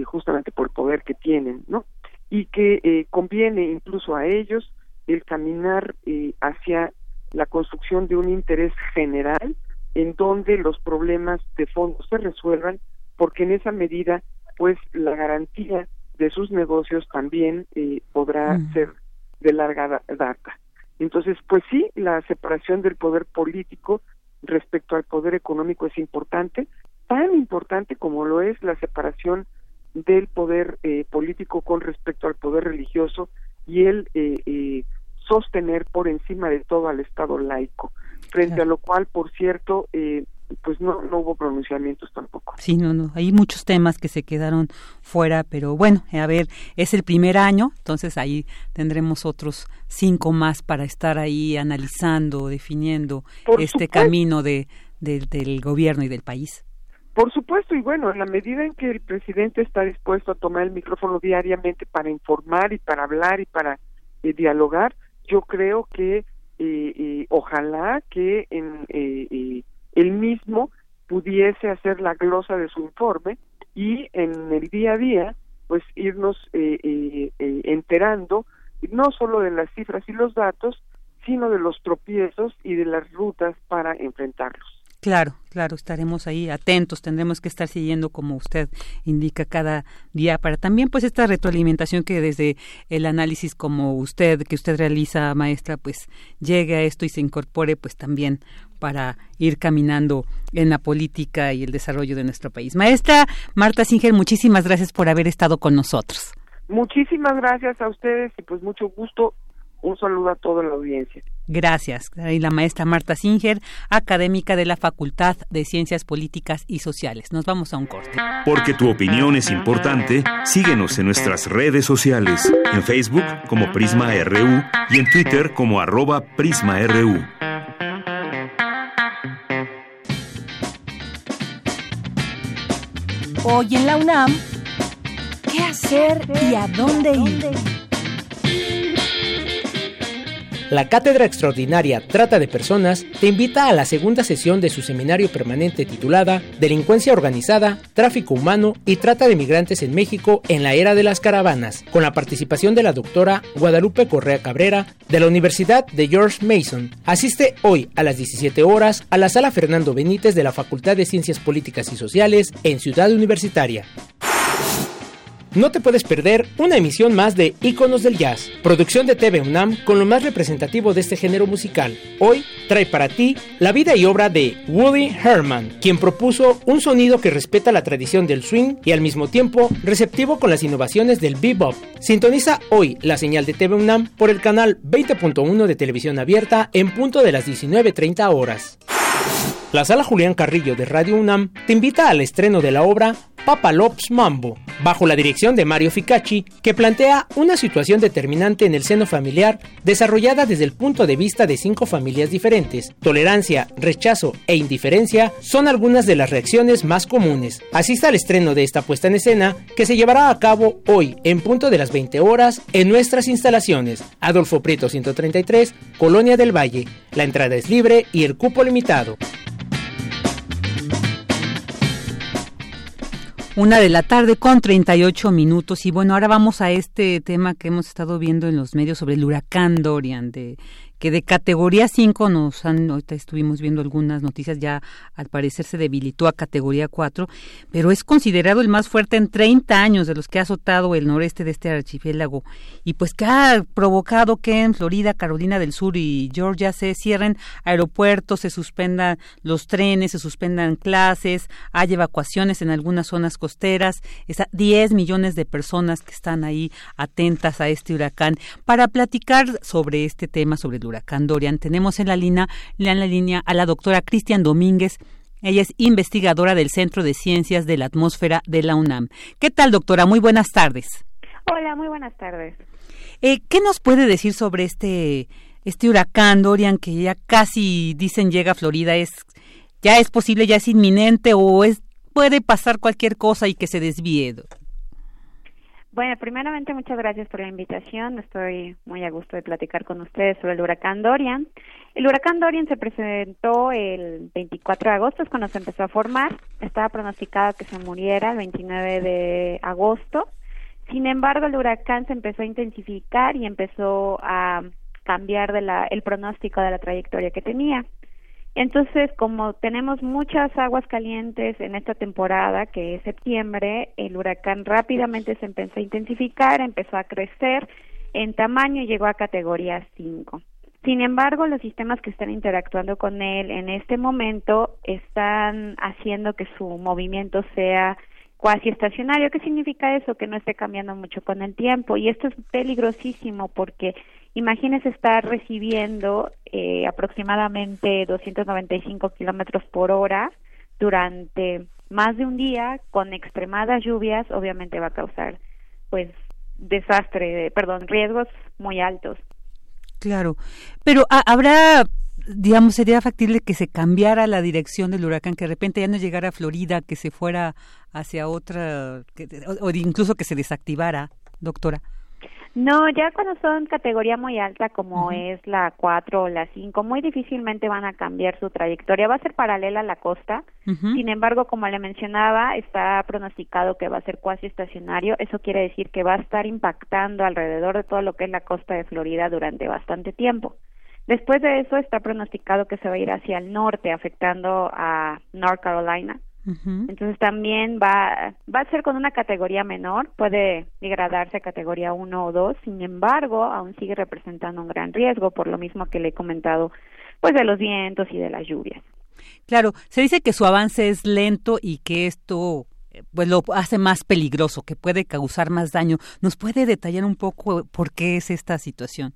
justamente por el poder que tienen, ¿no? Y que conviene incluso a ellos el caminar eh, hacia la construcción de un interés general en donde los problemas de fondo se resuelvan porque en esa medida pues la garantía de sus negocios también eh, podrá ser de larga data. Entonces, pues sí, la separación del poder político respecto al poder económico es importante, tan importante como lo es la separación del poder eh, político con respecto al poder religioso y el eh, eh, sostener por encima de todo al Estado laico, frente a lo cual, por cierto, eh, pues no, no hubo pronunciamientos tampoco. Sí, no, no, hay muchos temas que se quedaron fuera, pero bueno, a ver, es el primer año, entonces ahí tendremos otros cinco más para estar ahí analizando, definiendo este camino de, del gobierno y del país. Por supuesto, y bueno, en la medida en que el presidente está dispuesto a tomar el micrófono diariamente para informar y para hablar y para eh, dialogar, yo creo que eh, eh, ojalá que en, eh, él mismo pudiese hacer la glosa de su informe y en el día a día pues irnos enterando no solo de las cifras y los datos sino de los tropiezos y de las rutas para enfrentarlos. Claro, claro, estaremos ahí atentos, tendremos que estar siguiendo como usted indica cada día para también pues esta retroalimentación que desde el análisis como usted que usted realiza maestra pues llegue a esto y se incorpore pues también para ir caminando en la política y el desarrollo de nuestro país. Maestra Marta Singer, muchísimas gracias por haber estado con nosotros. Muchísimas gracias a ustedes y pues mucho gusto un saludo a toda la audiencia. Gracias. Y la maestra Marta Singer, académica de la Facultad de Ciencias Políticas y Sociales. Nos vamos a un corte. Porque tu opinión es importante, síguenos en nuestras redes sociales, en Facebook como Prisma RU y en Twitter como arroba PrismaRU. Hoy en la UNAM, ¿qué hacer y a dónde ir? La Cátedra Extraordinaria Trata de Personas te invita a la segunda sesión de su seminario permanente titulada Delincuencia Organizada, Tráfico Humano y Trata de Migrantes en México en la Era de las Caravanas, con la participación de la doctora Guadalupe Correa Cabrera de la Universidad de George Mason. Asiste hoy a las 17 horas a la Sala Fernando Benítez de la Facultad de Ciencias Políticas y Sociales en Ciudad Universitaria. No te puedes perder una emisión más de Iconos del Jazz, producción de TV UNAM con lo más representativo de este género musical. Hoy trae para ti la vida y obra de Woody Herman, quien propuso un sonido que respeta la tradición del swing y al mismo tiempo receptivo con las innovaciones del bebop. Sintoniza hoy la señal de TV UNAM por el canal 20.1 de televisión abierta en punto de las 19.30 horas. La sala Julián Carrillo de Radio UNAM te invita al estreno de la obra Papalops Mambo, bajo la dirección de Mario Ficacci, que plantea una situación determinante en el seno familiar desarrollada desde el punto de vista de cinco familias diferentes. Tolerancia, rechazo e indiferencia son algunas de las reacciones más comunes. Asista al estreno de esta puesta en escena que se llevará a cabo hoy en punto de las 20 horas en nuestras instalaciones. Adolfo Prieto 133, Colonia del Valle. La entrada es libre y el cupo limitado. Una de la tarde con 38 minutos. Y bueno, ahora vamos a este tema que hemos estado viendo en los medios sobre el huracán Dorian de que de categoría 5 nos han, ahorita estuvimos viendo algunas noticias, ya al parecer se debilitó a categoría 4, pero es considerado el más fuerte en 30 años de los que ha azotado el noreste de este archipiélago y pues que ha provocado que en Florida, Carolina del Sur y Georgia se cierren aeropuertos, se suspendan los trenes, se suspendan clases, hay evacuaciones en algunas zonas costeras, es 10 millones de personas que están ahí atentas a este huracán. Para platicar sobre este tema, sobre el huracán Dorian, tenemos en la línea, en la línea a la doctora Cristian Domínguez, ella es investigadora del Centro de Ciencias de la Atmósfera de la UNAM. ¿Qué tal, doctora? Muy buenas tardes. Hola, muy buenas tardes. Eh, ¿Qué nos puede decir sobre este, este huracán Dorian que ya casi dicen llega a Florida? ¿Es, ¿Ya es posible, ya es inminente o es, puede pasar cualquier cosa y que se desvíe? Bueno, primeramente muchas gracias por la invitación. Estoy muy a gusto de platicar con ustedes sobre el huracán Dorian. El huracán Dorian se presentó el 24 de agosto, es cuando se empezó a formar. Estaba pronosticado que se muriera el 29 de agosto. Sin embargo, el huracán se empezó a intensificar y empezó a cambiar de la, el pronóstico de la trayectoria que tenía. Entonces, como tenemos muchas aguas calientes en esta temporada, que es septiembre, el huracán rápidamente se empezó a intensificar, empezó a crecer en tamaño y llegó a categoría 5. Sin embargo, los sistemas que están interactuando con él en este momento están haciendo que su movimiento sea cuasi estacionario. ¿Qué significa eso? Que no esté cambiando mucho con el tiempo. Y esto es peligrosísimo porque imagínese estar recibiendo eh, aproximadamente 295 kilómetros por hora durante más de un día con extremadas lluvias, obviamente va a causar pues desastre, perdón, riesgos muy altos. Claro, pero habrá digamos, sería factible que se cambiara la dirección del huracán, que de repente ya no llegara a Florida, que se fuera hacia otra, o, incluso que se desactivara, doctora. No, ya cuando son categoría muy alta como es la 4 o la 5, muy difícilmente van a cambiar su trayectoria. Va a ser paralela a la costa. Sin embargo, como le mencionaba, está pronosticado que va a ser cuasi estacionario. Eso quiere decir que va a estar impactando alrededor de todo lo que es la costa de Florida durante bastante tiempo. Después de eso está pronosticado que se va a ir hacia el norte, afectando a North Carolina. Entonces también va, va a ser con una categoría menor, puede degradarse a categoría 1 o 2, sin embargo, aún sigue representando un gran riesgo, por lo mismo que le he comentado, pues de los vientos y de las lluvias. Claro, se dice que su avance es lento y que esto pues lo hace más peligroso, que puede causar más daño. ¿Nos puede detallar un poco por qué es esta situación?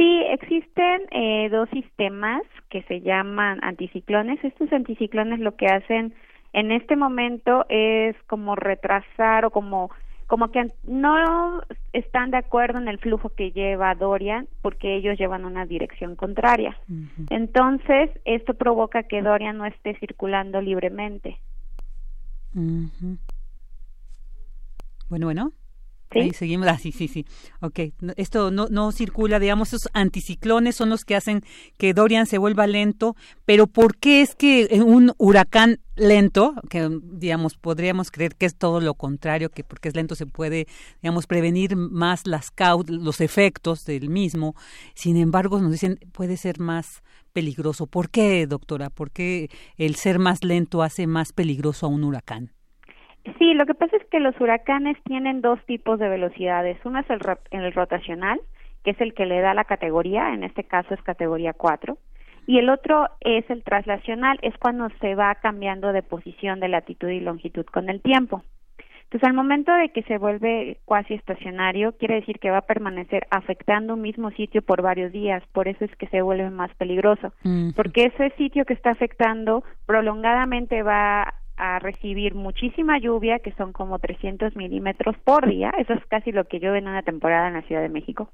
Sí, existen eh, dos sistemas que se llaman anticiclones. Estos anticiclones lo que hacen en este momento es como retrasar o como como que no están de acuerdo en el flujo que lleva Dorian porque ellos llevan una dirección contraria. Entonces, esto provoca que Dorian no esté circulando libremente. Bueno, bueno. Ahí seguimos. Ah, sí, sí, sí. Ok. Esto no, no circula, digamos, esos anticiclones son los que hacen que Dorian se vuelva lento. Pero ¿por qué es que un huracán lento, que digamos, podríamos creer que es todo lo contrario, que porque es lento se puede, digamos, prevenir más las los efectos del mismo. Sin embargo, nos dicen puede ser más peligroso. ¿Por qué, doctora? ¿Por qué el ser más lento hace más peligroso a un huracán? Sí, lo que pasa es que los huracanes tienen dos tipos de velocidades. Uno es el, el rotacional, que es el que le da la categoría, en este caso es categoría 4, y el otro es el traslacional, es cuando se va cambiando de posición de latitud y longitud con el tiempo. Entonces, al momento de que se vuelve cuasi estacionario, quiere decir que va a permanecer afectando un mismo sitio por varios días, por eso es que se vuelve más peligroso, porque ese sitio que está afectando prolongadamente va a recibir muchísima lluvia, que son como 300 milímetros por día. Eso es casi lo que llueve en una temporada en la Ciudad de México.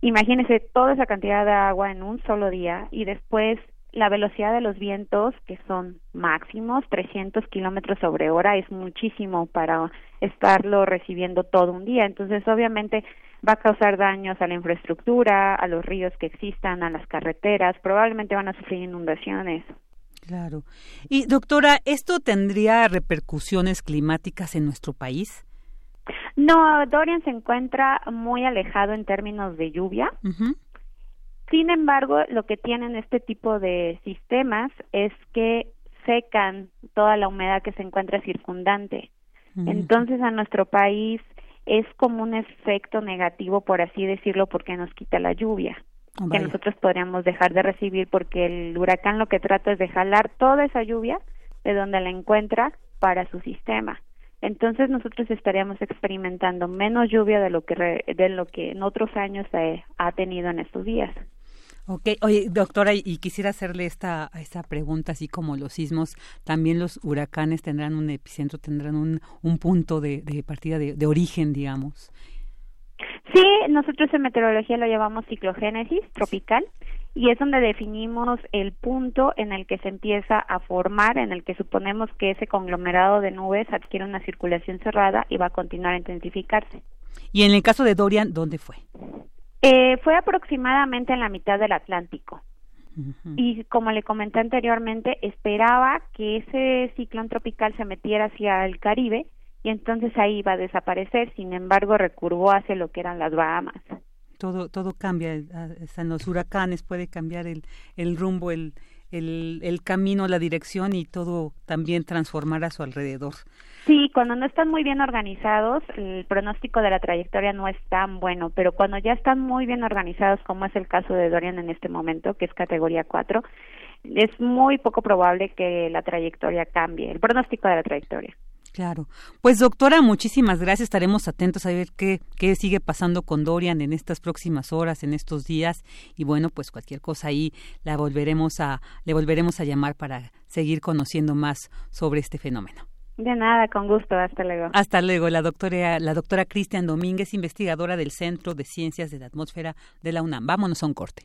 Imagínense toda esa cantidad de agua en un solo día y después la velocidad de los vientos, que son máximos, 300 kilómetros sobre hora, es muchísimo para estarlo recibiendo todo un día. Entonces, obviamente, va a causar daños a la infraestructura, a los ríos que existan, a las carreteras, probablemente van a sufrir inundaciones. Claro. Y doctora, ¿esto tendría repercusiones climáticas en nuestro país? No, Dorian se encuentra muy alejado en términos de lluvia. Sin embargo, lo que tienen este tipo de sistemas es que secan toda la humedad que se encuentra circundante. Entonces, a nuestro país es como un efecto negativo, por así decirlo, porque nos quita la lluvia que nosotros podríamos dejar de recibir porque el huracán lo que trata es de jalar toda esa lluvia de donde la encuentra para su sistema. Entonces nosotros estaríamos experimentando menos lluvia de lo que de lo que en otros años se ha tenido en estos días. Ok, oye, doctora, y quisiera hacerle esta, esta pregunta, así como los sismos, también los huracanes tendrán un epicentro, tendrán un, un punto de, de partida, de, de origen, digamos. Sí, nosotros en meteorología lo llamamos ciclogénesis tropical y es donde definimos el punto en el que se empieza a formar, en el que suponemos que ese conglomerado de nubes adquiere una circulación cerrada y va a continuar a intensificarse. Y en el caso de Dorian, ¿dónde fue? Eh, fue aproximadamente en la mitad del Atlántico. Y como le comenté anteriormente, esperaba que ese ciclón tropical se metiera hacia el Caribe y entonces ahí iba a desaparecer, sin embargo recurvó hacia lo que eran las Bahamas. Todo, todo cambia, en los huracanes puede cambiar el, el rumbo, el, el, el camino, la dirección y todo también transformar a su alrededor. Sí, cuando no están muy bien organizados, el pronóstico de la trayectoria no es tan bueno, pero cuando ya están muy bien organizados, como es el caso de Dorian en este momento, que es categoría 4, es muy poco probable que la trayectoria cambie, el pronóstico de la trayectoria. Claro. Pues doctora, muchísimas gracias. Estaremos atentos a ver qué, qué sigue pasando con Dorian en estas próximas horas, en estos días. Y bueno, pues cualquier cosa ahí la volveremos a, le volveremos a llamar para seguir conociendo más sobre este fenómeno. De nada, con gusto. Hasta luego. Hasta luego. La doctora, la doctora Cristian Domínguez, investigadora del Centro de Ciencias de la Atmósfera de la UNAM. Vámonos a un corte.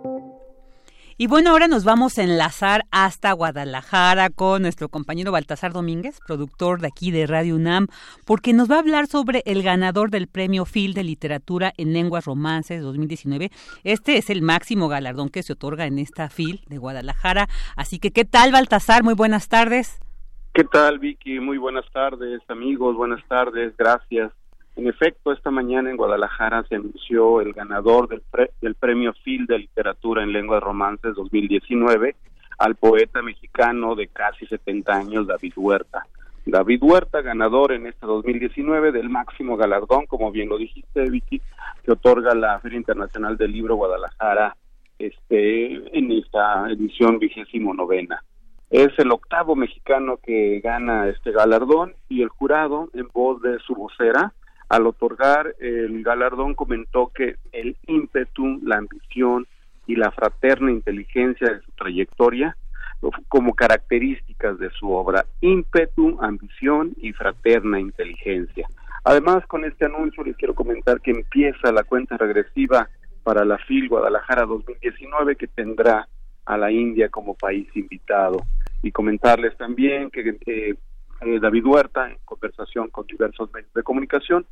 Y bueno, ahora nos vamos a enlazar hasta Guadalajara con nuestro compañero Baltasar Domínguez, productor de aquí de Radio UNAM, porque nos va a hablar sobre el ganador del premio Phil de Literatura en Lenguas Romances 2019. Este es el máximo galardón que se otorga en esta Phil de Guadalajara. Así que, ¿qué tal, Baltasar? Muy buenas tardes. ¿Qué tal, Vicky? Muy buenas tardes, amigos. Buenas tardes. Gracias. En efecto, esta mañana en Guadalajara se anunció el ganador del, del Premio Phil de Literatura en Lenguas Romances 2019 al poeta mexicano de casi 70 años, David Huerta. David Huerta, ganador en este 2019 del máximo galardón, como bien lo dijiste, Vicky, que otorga la Feria Internacional del Libro Guadalajara este, en esta edición vigésimo novena. Es el octavo mexicano que gana este galardón y el jurado, en voz de su vocera, al otorgar el galardón comentó que el ímpetu, la ambición y la fraterna inteligencia de su trayectoria como características de su obra, ímpetu, ambición y fraterna inteligencia. Además, con este anuncio les quiero comentar que empieza la cuenta regresiva para la FIL Guadalajara 2019 que tendrá a la India como país invitado. Y comentarles también que eh, eh, David Huerta, en conversación con diversos medios de comunicación,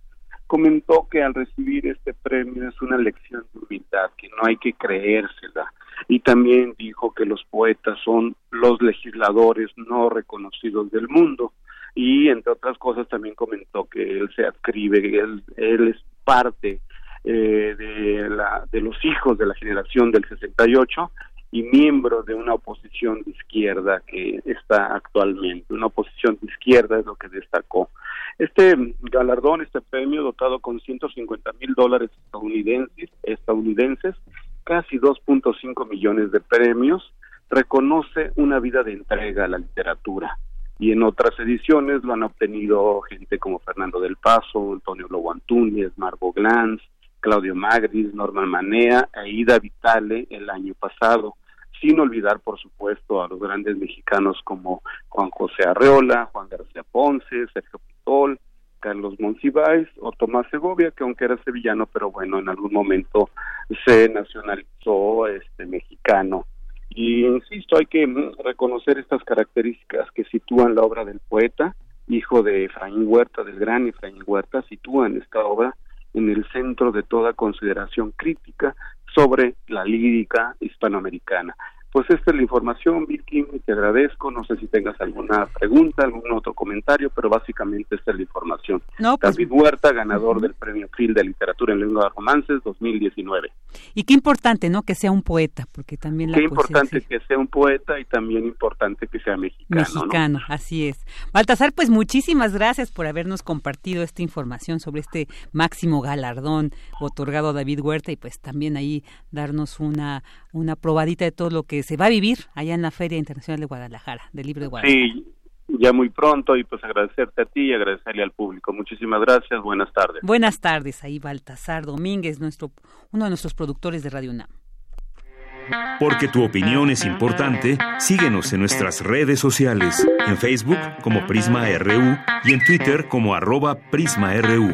comentó que al recibir este premio es una lección de humildad, que no hay que creérsela. Y también dijo que los poetas son los legisladores no reconocidos del mundo. Y entre otras cosas también comentó que él se adscribe, él, él es parte eh, de, la, de los hijos de la generación del 68 y miembro de una oposición de izquierda que está actualmente. Una oposición de izquierda es lo que destacó. Este galardón, este premio dotado con 150 mil dólares estadounidenses, estadounidenses, casi 2.5 millones de premios, reconoce una vida de entrega a la literatura. Y en otras ediciones lo han obtenido gente como Fernando del Paso, Antonio Lobo Antúñez, Margot Glantz, Claudio Magris, Norman Manea e Ida Vitale el año pasado, sin olvidar, por supuesto, a los grandes mexicanos como Juan José Arreola, Juan García Ponce, Sergio Pitol, Carlos Monsiváis o Tomás Segovia, que aunque era sevillano, pero bueno, en algún momento se nacionalizó este mexicano. Y insisto, hay que reconocer estas características que sitúan la obra del poeta hijo de Efraín Huerta, del gran Efraín Huerta, sitúan esta obra en el centro de toda consideración crítica sobre la lírica hispanoamericana. Pues esta es la información, Vicky, te agradezco. No sé si tengas alguna pregunta, algún otro comentario, pero básicamente esta es la información. No, pues, David Huerta, ganador del Premio Phil de Literatura en Lengua de Romances 2019. Y qué importante, ¿no? Que sea un poeta, porque también la Qué importante que sea un poeta y también importante que sea mexicano. Mexicano, así es. Baltasar, pues muchísimas gracias por habernos compartido esta información sobre este máximo galardón otorgado a David Huerta y pues también ahí darnos una, una probadita de todo lo que se va a vivir allá en la Feria Internacional de Guadalajara, del libro de Guadalajara. Sí, ya muy pronto y pues agradecerte a ti y agradecerle al público. Muchísimas gracias, buenas tardes. Buenas tardes, ahí Baltasar Domínguez, nuestro, uno de nuestros productores de Radio UNAM. Porque tu opinión es importante, síguenos en nuestras redes sociales, en Facebook como Prisma RU y en Twitter como arroba PrismaRU.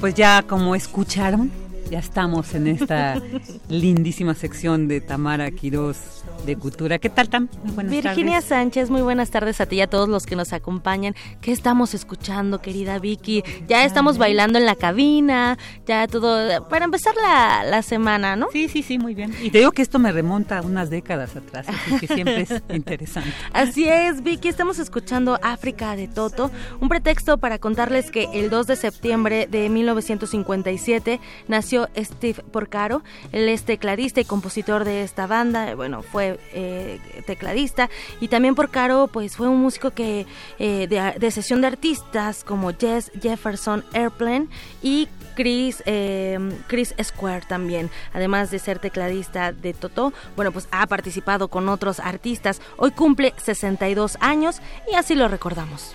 Pues ya como escucharon, ya estamos en esta lindísima sección de Tamara Quiroz de Cultura. ¿Qué tal, Tam? buenas Virginia Sánchez, muy buenas tardes a ti y a todos los que nos acompañan. ¿Qué estamos escuchando, querida Vicky? Ya estamos bailando en la cabina, ya todo, para empezar la, la semana, ¿no? Sí, sí, sí, muy bien. Y te digo que esto me remonta a unas décadas atrás, así que siempre es interesante. Así es, Vicky, estamos escuchando África de Toto, un pretexto para contarles que el 2 de septiembre de 1957 nació Steve Porcaro, él es tecladista y compositor de esta banda, bueno, fue eh, tecladista y también por Caro pues fue un músico que eh, de, sesión de artistas como Jess Jefferson Airplane y Chris, eh, Chris Square también, además de ser tecladista de Toto, bueno, pues ha participado con otros artistas. Hoy cumple 62 años y así lo recordamos.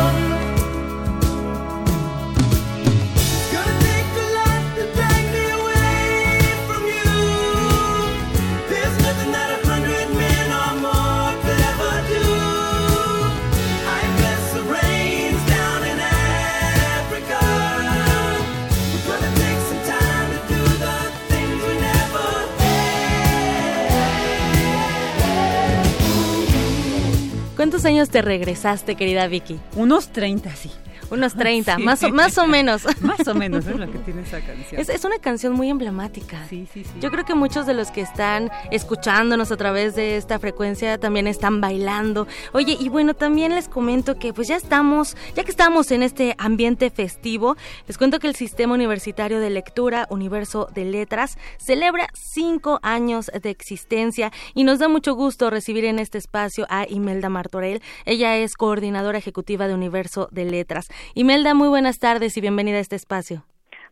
¿Cuántos años te regresaste, querida Vicky? Unos 30, sí. Unos 30, más, o, más o menos. más o menos es lo que tiene esa canción. Es, una canción muy emblemática. Sí, sí, sí. Yo creo que muchos de los que están escuchándonos a través de esta frecuencia también están bailando. Oye, y bueno, también les comento que pues ya estamos, ya que estamos en este ambiente festivo, les cuento que el Sistema Universitario de Lectura, Universo de Letras, celebra cinco años de existencia y nos da mucho gusto recibir en este espacio a Imelda Martorell. Ella es coordinadora ejecutiva de Universo de Letras. Imelda, muy buenas tardes y bienvenida a este espacio.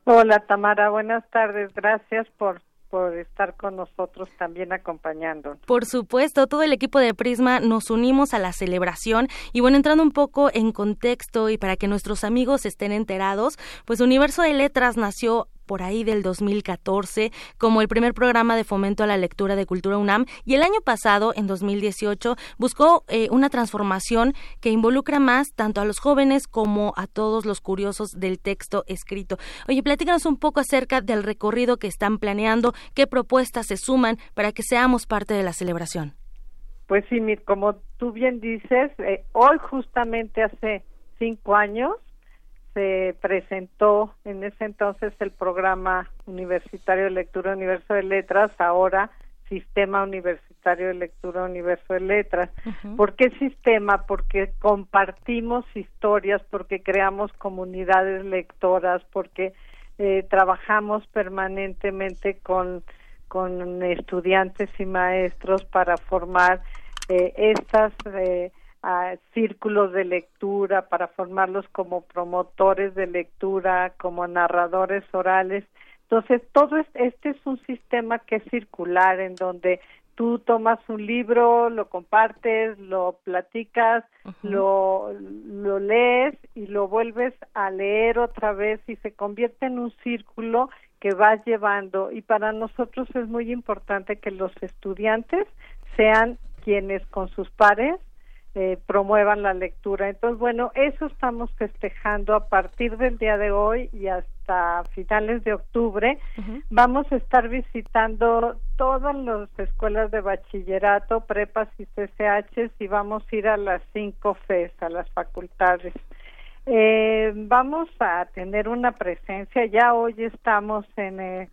Hola Tamara, buenas tardes. Gracias por por estar con nosotros también acompañándonos. Por supuesto, todo el equipo de Prisma nos unimos a la celebración y bueno, entrando un poco en contexto y para que nuestros amigos estén enterados, pues Universo de Letras nació por ahí del 2014 como el primer programa de fomento a la lectura de Cultura UNAM y el año pasado, en 2018, buscó eh, una transformación que involucra más tanto a los jóvenes como a todos los curiosos del texto escrito. Oye, platícanos un poco acerca del recorrido que están planeando, qué propuestas se suman para que seamos parte de la celebración. Pues sí, como tú bien dices, eh, hoy justamente hace cinco años se presentó en ese entonces el programa universitario de lectura Universo de Letras, ahora Sistema Universitario de Lectura Universo de Letras. ¿Por qué sistema? Porque compartimos historias, porque creamos comunidades lectoras, porque eh, trabajamos permanentemente con, con estudiantes y maestros para formar eh, estas eh, a círculos de lectura para formarlos como promotores de lectura, como narradores orales. Entonces, todo este es un sistema que es circular en donde tú tomas un libro, lo compartes, lo platicas, lo, lo lees y lo vuelves a leer otra vez y se convierte en un círculo que vas llevando. Y para nosotros es muy importante que los estudiantes sean quienes con sus pares eh, promuevan la lectura. Entonces, bueno, eso estamos festejando a partir del día de hoy y hasta finales de octubre. Vamos a estar visitando todas las escuelas de bachillerato, prepas y CCH y vamos a ir a las cinco FES, a las facultades. Eh, vamos a tener una presencia, ya hoy estamos en eh,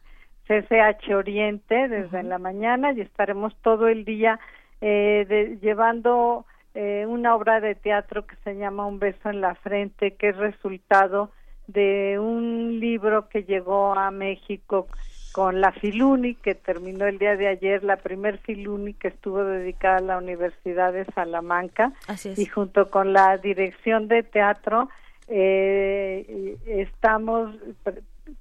CCH Oriente desde la mañana y estaremos todo el día eh, llevando eh, una obra de teatro que se llama Un beso en la frente, que es resultado de un libro que llegó a México con la Filuni, que terminó el día de ayer, la primer Filuni que estuvo dedicada a la Universidad de Salamanca, y junto con la dirección de teatro eh, estamos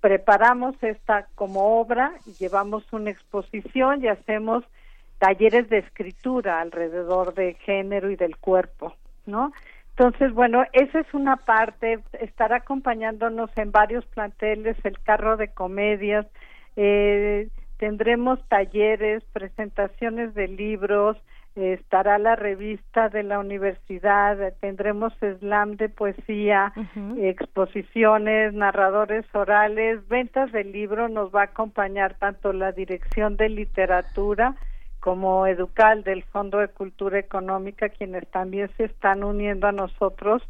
preparamos esta como obra, llevamos una exposición y hacemos talleres de escritura alrededor de género y del cuerpo, ¿no? Entonces, bueno, esa es una parte, estará acompañándonos en varios planteles el carro de comedias, eh, tendremos talleres, presentaciones de libros, estará la revista de la universidad, tendremos slam de poesía, exposiciones, narradores orales, ventas de libro, nos va a acompañar tanto la dirección de literatura, como Educal del Fondo de Cultura Económica, quienes también se están uniendo a nosotros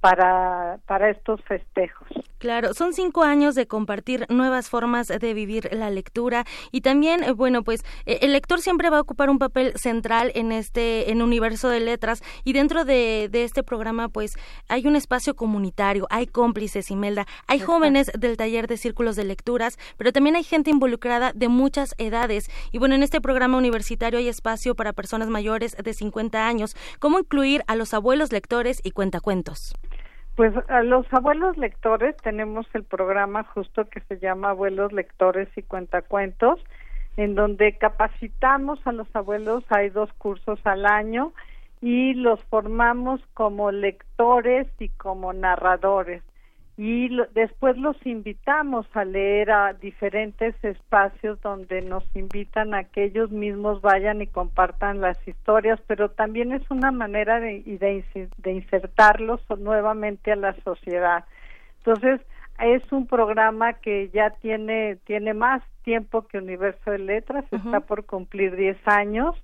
para, para estos festejos. Claro, son cinco años de compartir nuevas formas de vivir la lectura y también, eh, bueno, pues eh, el lector siempre va a ocupar un papel central en este, en universo de letras y dentro de, de este programa, pues hay un espacio comunitario, hay cómplices, Imelda, hay jóvenes del taller de círculos de lecturas, pero también hay gente involucrada de muchas edades y bueno, en este programa universitario hay espacio para personas mayores de 50 años. ¿Cómo incluir a los abuelos lectores y cuentacuentos? Pues a los abuelos lectores tenemos el programa justo que se llama Abuelos Lectores y Cuentacuentos, en donde capacitamos a los abuelos, hay dos cursos al año y los formamos como lectores y como narradores y después los invitamos a leer a diferentes espacios donde nos invitan a que ellos mismos vayan y compartan las historias, pero también es una manera de, de, de insertarlos nuevamente a la sociedad. Entonces, es un programa que ya tiene, tiene más tiempo que Universo de Letras, está por cumplir 10 años,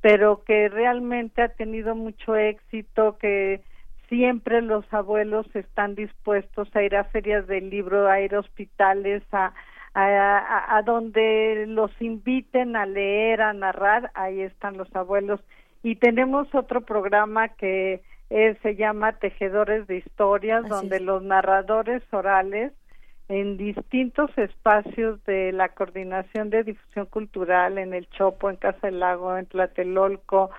pero que realmente ha tenido mucho éxito, que siempre los abuelos están dispuestos a ir a ferias del libro, a ir a hospitales, a, a, donde los inviten a leer, a narrar, ahí están los abuelos. Y tenemos otro programa que se llama Tejedores de Historias, donde los narradores orales en distintos espacios de la Coordinación de Difusión Cultural, en el Chopo, en Casa del Lago, en Tlatelolco,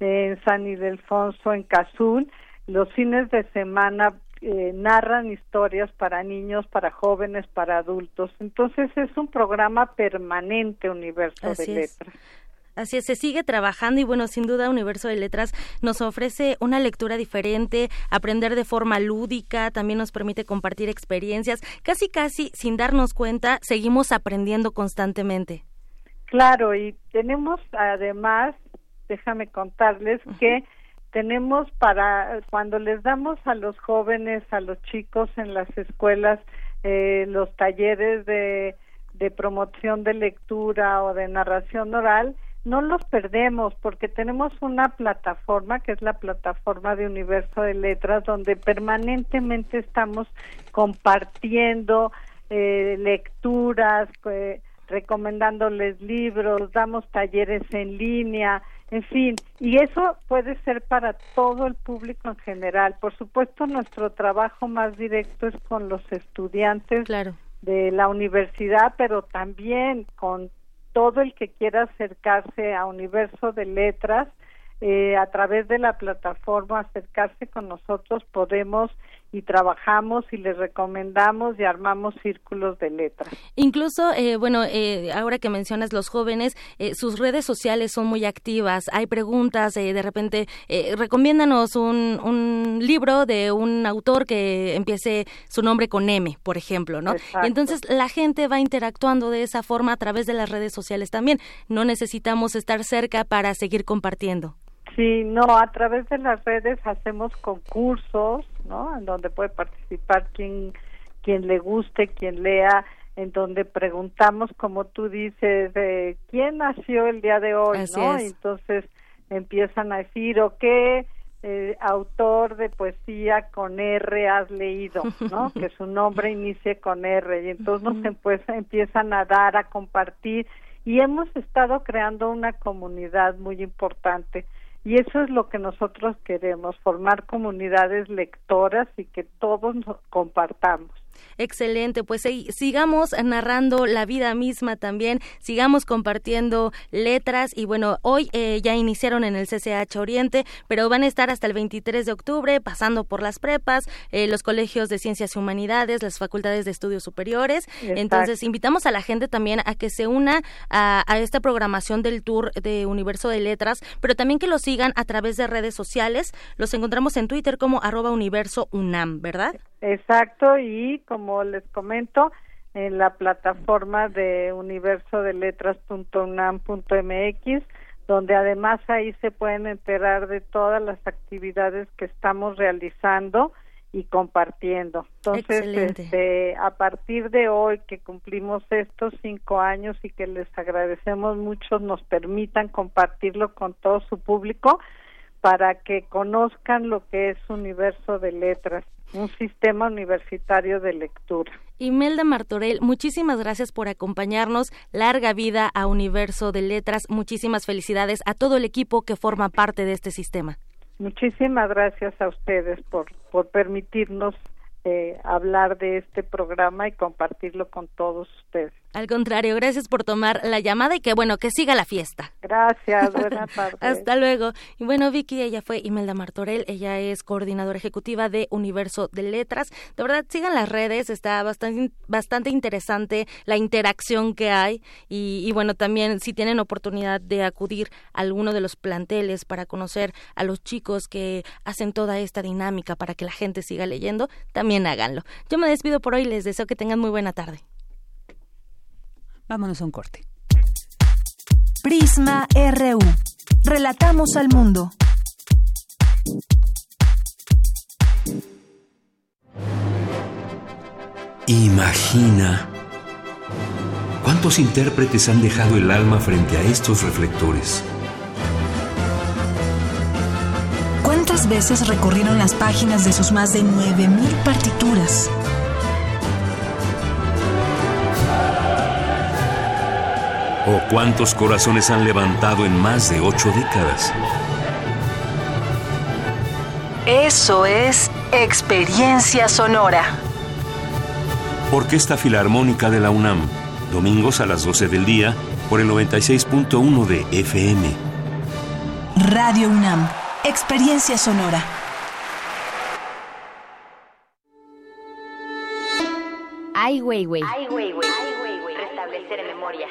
en San Ildefonso, en Cazul, los fines de semana eh, narran historias para niños, para jóvenes, para adultos. Entonces es un programa permanente Universo de Letras. Así es, se sigue trabajando y bueno, sin duda Universo de Letras nos ofrece una lectura diferente, aprender de forma lúdica, también nos permite compartir experiencias, casi casi sin darnos cuenta, seguimos aprendiendo constantemente. Claro, y tenemos además, déjame contarles que tenemos para cuando les damos a los jóvenes, a los chicos en las escuelas eh, los talleres de, promoción de lectura o de narración oral, no los perdemos porque tenemos una plataforma que es la plataforma de Universo de Letras donde permanentemente estamos compartiendo eh, lecturas, eh, recomendándoles libros, damos talleres en línea, en fin, y eso puede ser para todo el público en general. Por supuesto, nuestro trabajo más directo es con los estudiantes de la universidad, pero también con todo el que quiera acercarse a Universo de Letras, eh, a través de la plataforma acercarse con nosotros podemos y trabajamos y les recomendamos y armamos círculos de letras. Incluso, eh, bueno, eh, ahora que mencionas los jóvenes, eh, sus redes sociales son muy activas, hay preguntas, de repente, recomiéndanos un, un, libro de un autor que empiece su nombre con M, por ejemplo, ¿no? Y entonces la gente va interactuando de esa forma a través de las redes sociales también. No necesitamos estar cerca para seguir compartiendo. Sí, no, a través de las redes hacemos concursos, ¿no? En donde puede participar quien, quien le guste, quien lea, en donde preguntamos, como tú dices, de quién nació el día de hoy, ¿no? Entonces empiezan a decir, o qué eh, autor de poesía con R has leído, ¿no? que su nombre inicie con R, y entonces nos empiezan a dar, a compartir, y hemos estado creando una comunidad muy importante y eso es lo que nosotros queremos, formar comunidades lectoras y que todos compartamos. Excelente, pues sigamos narrando la vida misma también, sigamos compartiendo letras y bueno, hoy eh, ya iniciaron en el CCH Oriente, pero van a estar hasta el 23 de octubre pasando por las prepas, eh, los colegios de ciencias y humanidades, las facultades de estudios superiores. Entonces, invitamos a la gente también a que se una a, esta programación del tour de Universo de Letras, pero también que lo sigan a través de redes sociales. Los encontramos en Twitter como arroba universo UNAM, ¿verdad? Exacto, y como les comento, en la plataforma de universodeletras.unam.mx, donde además ahí se pueden enterar de todas las actividades que estamos realizando y compartiendo. Entonces, este, a partir de hoy que cumplimos estos cinco años y que les agradecemos mucho, nos permitan compartirlo con todo su público para que conozcan lo que es Universo de Letras un sistema universitario de lectura. Imelda Martorell, muchísimas gracias por acompañarnos. Larga vida a Universo de Letras. Muchísimas felicidades a todo el equipo que forma parte de este sistema. Muchísimas gracias a ustedes por, por permitirnos eh, hablar de este programa y compartirlo con todos ustedes. Al contrario, gracias por tomar la llamada y que bueno, que siga la fiesta. Gracias, buenas tardes. Hasta luego. Y bueno, Vicky, ella fue Imelda Martorell, ella es coordinadora ejecutiva de Universo de Letras. De verdad, sigan las redes, está bastante, bastante interesante la interacción que hay y, y bueno, también si tienen oportunidad de acudir a alguno de los planteles para conocer a los chicos que hacen toda esta dinámica para que la gente siga leyendo, también háganlo. Yo me despido por hoy, les deseo que tengan muy buena tarde. Vámonos a un corte. Prisma RU. Relatamos al mundo. Imagina cuántos intérpretes han dejado el alma frente a estos reflectores. ¿Cuántas veces recorrieron las páginas de sus más de 9.000 partituras? ¿O cuántos corazones han levantado en más de ocho décadas? Eso es experiencia sonora. Orquesta Filarmónica de la UNAM, domingos a las 12 del día por el 96.1 de FM. Radio UNAM, experiencia sonora. Ai Weiwei. Restablecer memorias.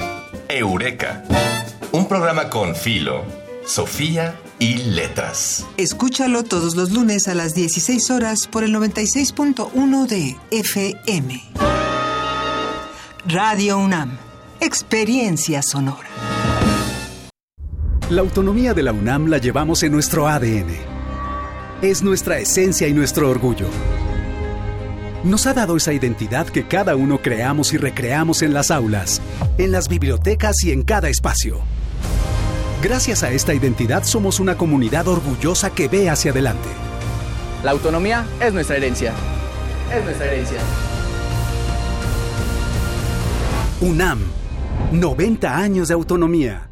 Eureka. Un programa con Filo, Sofía y Letras. Escúchalo todos los lunes a las 16 horas por el 96.1 de FM. Radio UNAM. Experiencia sonora. La autonomía de la UNAM la llevamos en nuestro ADN. Es nuestra esencia y nuestro orgullo. Nos ha dado esa identidad que cada uno creamos y recreamos en las aulas, en las bibliotecas y en cada espacio. Gracias a esta identidad somos una comunidad orgullosa que ve hacia adelante. La autonomía es nuestra herencia. Es nuestra herencia. UNAM, 90 años de autonomía.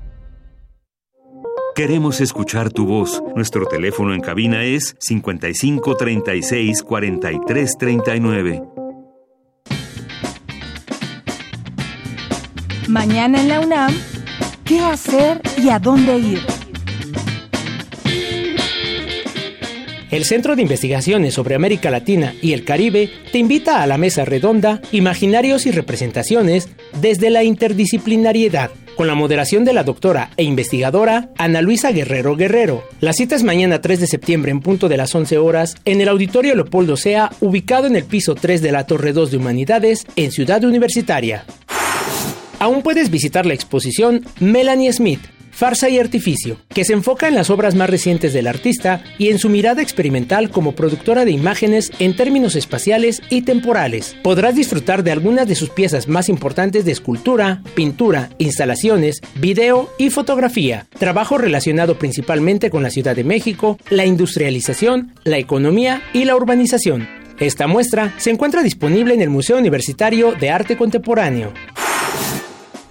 Queremos escuchar tu voz. Nuestro teléfono en cabina es 55 36 43 39. Mañana en la UNAM, ¿qué hacer y a dónde ir? El Centro de Investigaciones sobre América Latina y el Caribe te invita a la mesa redonda Imaginarios y Representaciones desde la interdisciplinariedad, con la moderación de la doctora e investigadora Ana Luisa Guerrero Guerrero. La cita es mañana 3 de septiembre en punto de las 11 horas en el Auditorio Leopoldo Sea, ubicado en el piso 3 de la Torre 2 de Humanidades, en Ciudad Universitaria. Aún puedes visitar la exposición Melanie Smith, Farsa y Artificio, que se enfoca en las obras más recientes del artista y en su mirada experimental como productora de imágenes en términos espaciales y temporales. Podrás disfrutar de algunas de sus piezas más importantes de escultura, pintura, instalaciones, video y fotografía, trabajo relacionado principalmente con la Ciudad de México, la industrialización, la economía y la urbanización. Esta muestra se encuentra disponible en el Museo Universitario de Arte Contemporáneo.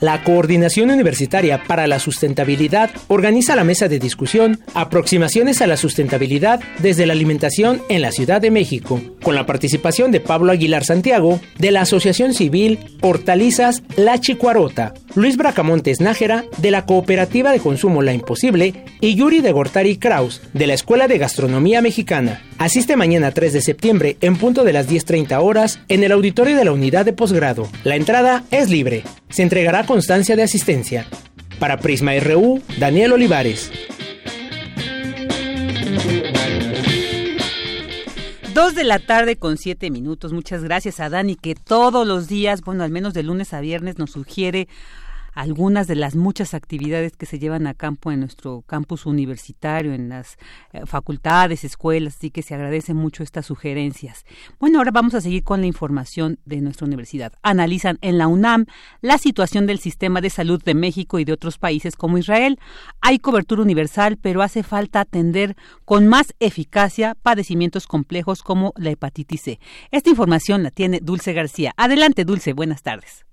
La Coordinación Universitaria para la Sustentabilidad organiza la mesa de discusión Aproximaciones a la Sustentabilidad desde la Alimentación en la Ciudad de México, con la participación de Pablo Aguilar Santiago, de la Asociación Civil Hortalizas La Chicuarota, Luis Bracamontes Nájera, de la Cooperativa de Consumo La Imposible, y Yuri de Gortari Kraus, de la Escuela de Gastronomía Mexicana. Asiste mañana 3 de septiembre en punto de las 10.30 horas en el auditorio de la unidad de posgrado. La entrada es libre. Se entregará constancia de asistencia. Para Prisma RU, Daniel Olivares. Dos de la tarde con siete minutos. Muchas gracias a Dani que todos los días, bueno, al menos de lunes a viernes, nos sugiere algunas de las muchas actividades que se llevan a campo en nuestro campus universitario, en las eh, facultades, escuelas, así que se agradecen mucho estas sugerencias. Bueno, ahora vamos a seguir con la información de nuestra universidad. Analizan en la UNAM la situación del sistema de salud de México y de otros países como Israel. Hay cobertura universal, pero hace falta atender con más eficacia padecimientos complejos como la hepatitis C. Esta información la tiene Dulce García. Adelante, Dulce, buenas tardes.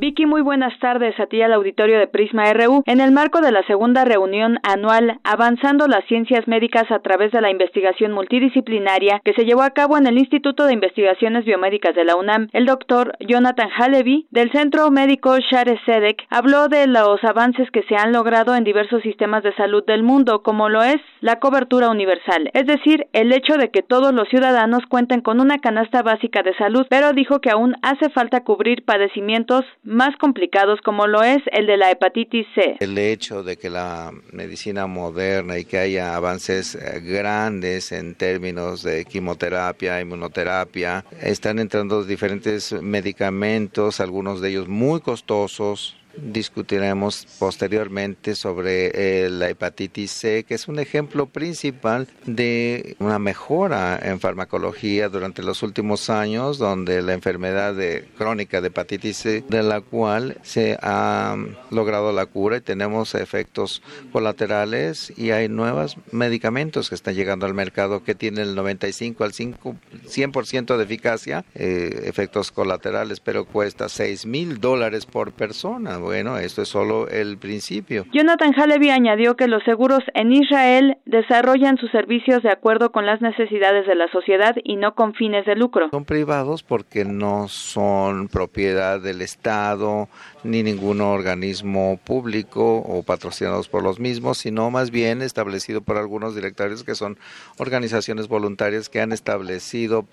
Vicky, muy buenas tardes a ti al auditorio de Prisma RU. En el marco de la segunda reunión anual Avanzando las Ciencias Médicas a través de la investigación multidisciplinaria que se llevó a cabo en el Instituto de Investigaciones Biomédicas de la UNAM, el doctor Jonathan Halevi del Centro Médico Share Sedek habló de los avances que se han logrado en diversos sistemas de salud del mundo, como lo es la cobertura universal, es decir, el hecho de que todos los ciudadanos cuenten con una canasta básica de salud, pero dijo que aún hace falta cubrir padecimientos más complicados como lo es el de la hepatitis C. El hecho de que la medicina moderna y que haya avances eh, grandes en términos de quimioterapia, inmunoterapia, están entrando diferentes medicamentos, algunos de ellos muy costosos, discutiremos posteriormente sobre eh, la hepatitis C, que es un ejemplo principal de una mejora en farmacología durante los últimos años, donde la enfermedad de, crónica de hepatitis C, de la cual se ha logrado la cura y tenemos efectos colaterales y hay nuevos medicamentos que están llegando al mercado que tienen el 95 al 5, 100% de eficacia, eh, efectos colaterales, pero cuesta 6 mil dólares por persona bueno, esto es solo el principio. Jonathan Halevi añadió que los seguros en Israel desarrollan sus servicios de acuerdo con las necesidades de la sociedad y no con fines de lucro. Son privados porque no son propiedad del Estado ni ningún organismo público o patrocinados por los mismos, sino más bien establecido por algunos directores que son organizaciones voluntarias que han establecido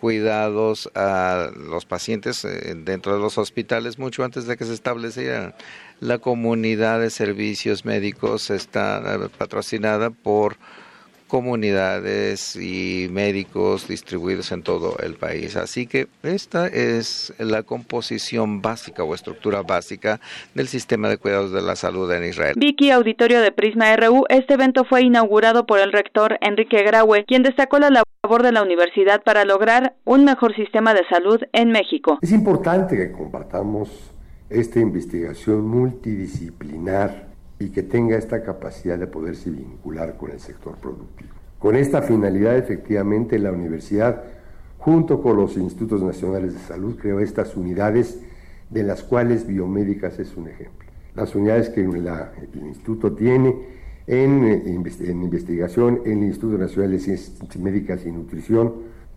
cuidados a los pacientes eh, dentro de los hospitales mucho antes de que se estableciera. La comunidad de servicios médicos está eh, patrocinada por comunidades y médicos distribuidos en todo el país. Así que esta es la composición básica o estructura básica del sistema de cuidados de la salud en Israel. Vicky, auditorio de Prisma RU, este evento fue inaugurado por el rector Enrique Graue, quien destacó la labor de la universidad para lograr un mejor sistema de salud en México. Es importante que compartamos esta investigación multidisciplinar y que tenga esta capacidad de poderse vincular con el sector productivo. Con esta finalidad, efectivamente, la universidad, junto con los institutos nacionales de salud, creó estas unidades de las cuales biomédicas es un ejemplo. Las unidades que el instituto tiene en, en investigación, en el Instituto Nacional de Ciencias Médicas y Nutrición,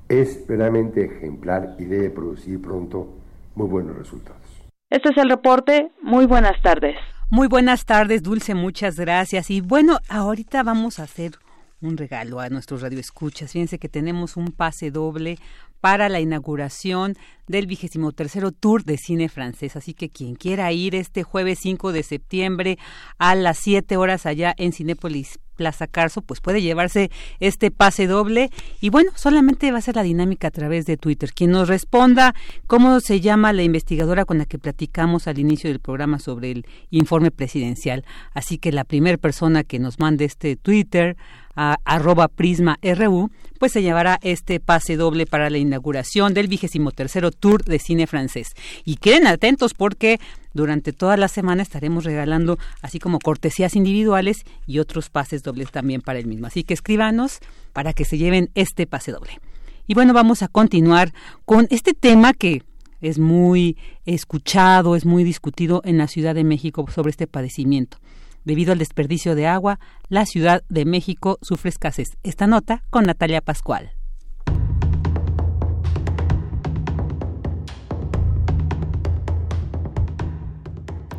es verdaderamente ejemplar y debe producir pronto muy buenos resultados. Este es el reporte. Muy buenas tardes. Muy buenas tardes, Dulce, muchas gracias. Y bueno, ahorita vamos a hacer un regalo a nuestros radioescuchas. Fíjense que tenemos un pase doble para la inauguración del vigésimo tercero tour de cine francés. Así que quien quiera ir este jueves 5 de septiembre a las 7 horas allá en Cinépolis Plaza Carso, pues puede llevarse este pase doble. Y bueno, solamente va a ser la dinámica a través de Twitter. Quien nos responda cómo se llama la investigadora con la que platicamos al inicio del programa sobre el informe presidencial. Así que la primera persona que nos mande este Twitter a arroba prisma RU, pues se llevará este pase doble para la inauguración del vigésimo tercero Tour de Cine Francés. Y queden atentos porque durante toda la semana estaremos regalando así como cortesías individuales y otros pases dobles también para el mismo. Así que escríbanos para que se lleven este pase doble. Y bueno, vamos a continuar con este tema que es muy escuchado, es muy discutido en la Ciudad de México sobre este padecimiento. Debido al desperdicio de agua, la Ciudad de México sufre escasez. Esta nota con Natalia Pascual.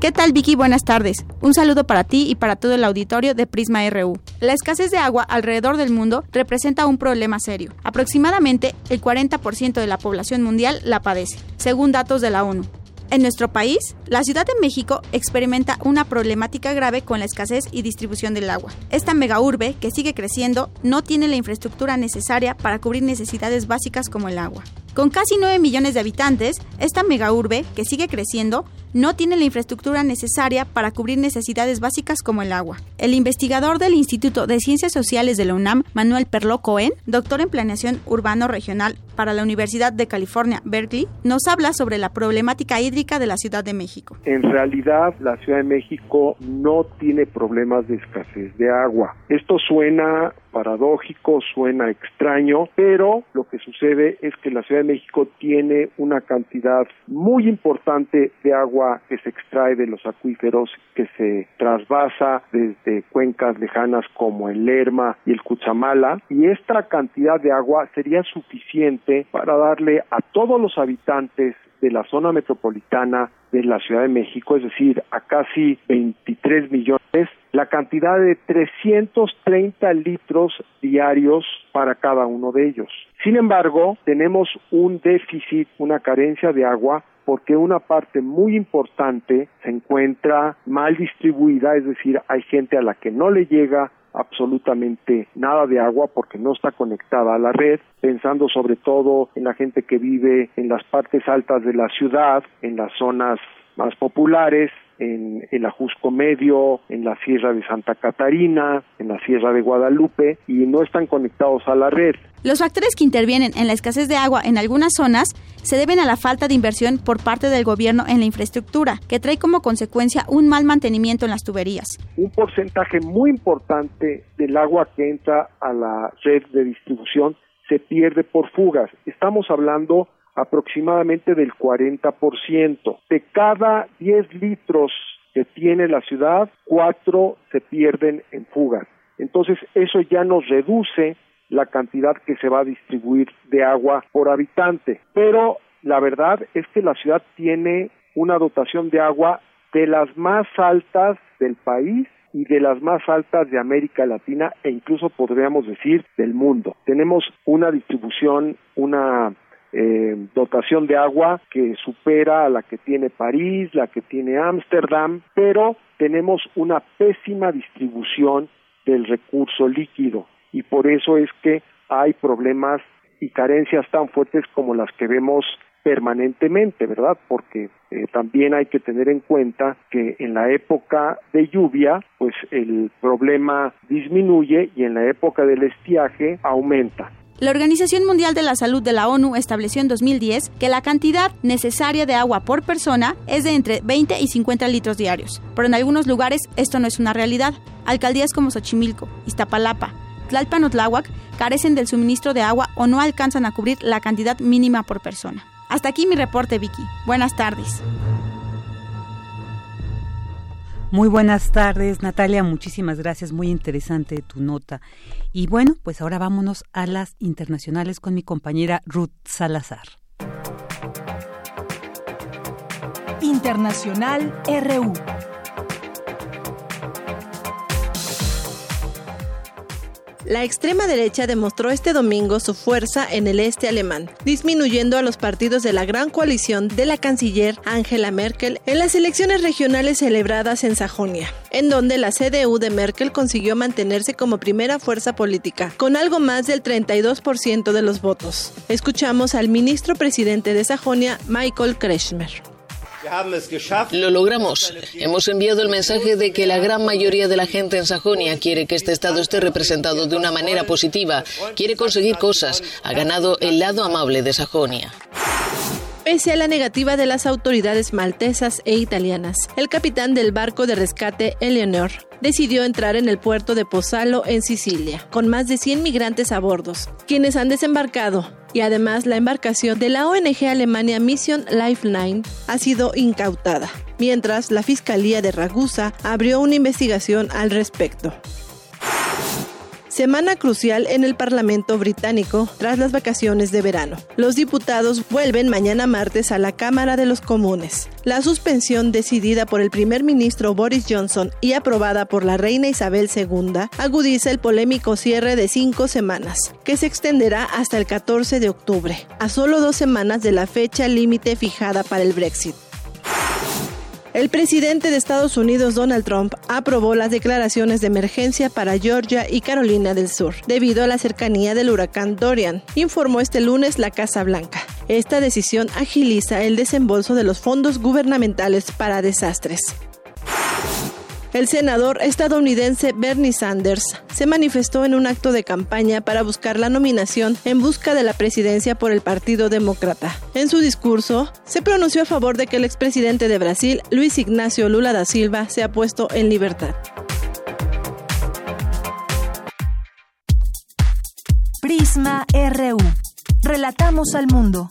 ¿Qué tal Vicky? Buenas tardes. Un saludo para ti y para todo el auditorio de Prisma RU. La escasez de agua alrededor del mundo representa un problema serio. Aproximadamente el 40% de la población mundial la padece, según datos de la ONU. En nuestro país, la Ciudad de México experimenta una problemática grave con la escasez y distribución del agua. Esta megaurbe, que sigue creciendo, no tiene la infraestructura necesaria para cubrir necesidades básicas como el agua. Con casi 9 millones de habitantes, esta megaurbe, que sigue creciendo, no tiene la infraestructura necesaria para cubrir necesidades básicas como el agua. El investigador del Instituto de Ciencias Sociales de la UNAM, Manuel Perlo Cohen, doctor en Planeación Urbano Regional para la Universidad de California, Berkeley, nos habla sobre la problemática hídrica de la Ciudad de México. En realidad, la Ciudad de México no tiene problemas de escasez de agua. Esto suena paradójico, suena extraño, pero lo que sucede es que la Ciudad de México tiene una cantidad muy importante de agua que se extrae de los acuíferos, que se trasvasa desde cuencas lejanas como el Lerma y el Cuchamala, y esta cantidad de agua sería suficiente para darle a todos los habitantes de la zona metropolitana de la Ciudad de México, es decir, a casi 23 millones, la cantidad de 330 litros diarios para cada uno de ellos. Sin embargo, tenemos un déficit, una carencia de agua porque una parte muy importante se encuentra mal distribuida, es decir, hay gente a la que no le llega absolutamente nada de agua porque no está conectada a la red, pensando sobre todo en la gente que vive en las partes altas de la ciudad, en las zonas más populares, en el Ajusco Medio, en la Sierra de Santa Catarina, en la Sierra de Guadalupe y no están conectados a la red. Los factores que intervienen en la escasez de agua en algunas zonas se deben a la falta de inversión por parte del gobierno en la infraestructura, que trae como consecuencia un mal mantenimiento en las tuberías. Un porcentaje muy importante del agua que entra a la red de distribución se pierde por fugas. Estamos hablando aproximadamente del 40%. De cada 10 litros que tiene la ciudad, 4 se pierden en fugas. Entonces, eso ya nos reduce la cantidad que se va a distribuir de agua por habitante. Pero la verdad es que la ciudad tiene una dotación de agua de las más altas del país y de las más altas de América Latina e incluso podríamos decir del mundo. Tenemos una distribución, una eh, dotación de agua que supera a la que tiene París, la que tiene Ámsterdam, pero tenemos una pésima distribución del recurso líquido y por eso es que hay problemas y carencias tan fuertes como las que vemos permanentemente, ¿verdad? Porque eh, también hay que tener en cuenta que en la época de lluvia, pues el problema disminuye y en la época del estiaje aumenta. La Organización Mundial de la Salud de la ONU estableció en 2010 que la cantidad necesaria de agua por persona es de entre 20 y 50 litros diarios, pero en algunos lugares esto no es una realidad. Alcaldías como Xochimilco, Iztapalapa, Tlalpan o Tláhuac carecen del suministro de agua o no alcanzan a cubrir la cantidad mínima por persona. Hasta aquí mi reporte, Vicky. Buenas tardes. Muy buenas tardes, Natalia. Muchísimas gracias. Muy interesante tu nota. Y bueno, pues ahora vámonos a las internacionales con mi compañera Ruth Salazar. Internacional RU. La extrema derecha demostró este domingo su fuerza en el este alemán, disminuyendo a los partidos de la gran coalición de la canciller Angela Merkel en las elecciones regionales celebradas en Sajonia, en donde la CDU de Merkel consiguió mantenerse como primera fuerza política, con algo más del 32% de los votos. Escuchamos al ministro presidente de Sajonia, Michael Kretschmer. Lo logramos. Hemos enviado el mensaje de que la gran mayoría de la gente en Sajonia quiere que este Estado esté representado de una manera positiva, quiere conseguir cosas, ha ganado el lado amable de Sajonia. Pese a la negativa de las autoridades maltesas e italianas, el capitán del barco de rescate Eleanor decidió entrar en el puerto de Pozzalo en Sicilia, con más de 100 migrantes a bordo, quienes han desembarcado, y además la embarcación de la ONG Alemania Mission Lifeline ha sido incautada, mientras la Fiscalía de Ragusa abrió una investigación al respecto. Semana crucial en el Parlamento británico tras las vacaciones de verano. Los diputados vuelven mañana martes a la Cámara de los Comunes. La suspensión decidida por el primer ministro Boris Johnson y aprobada por la reina Isabel II agudiza el polémico cierre de cinco semanas, que se extenderá hasta el 14 de octubre, a solo dos semanas de la fecha límite fijada para el Brexit. El presidente de Estados Unidos, Donald Trump, aprobó las declaraciones de emergencia para Georgia y Carolina del Sur, debido a la cercanía del huracán Dorian, informó este lunes la Casa Blanca. Esta decisión agiliza el desembolso de los fondos gubernamentales para desastres. El senador estadounidense Bernie Sanders se manifestó en un acto de campaña para buscar la nominación en busca de la presidencia por el Partido Demócrata. En su discurso, se pronunció a favor de que el expresidente de Brasil, Luis Ignacio Lula da Silva, sea puesto en libertad. Prisma RU. Relatamos al mundo.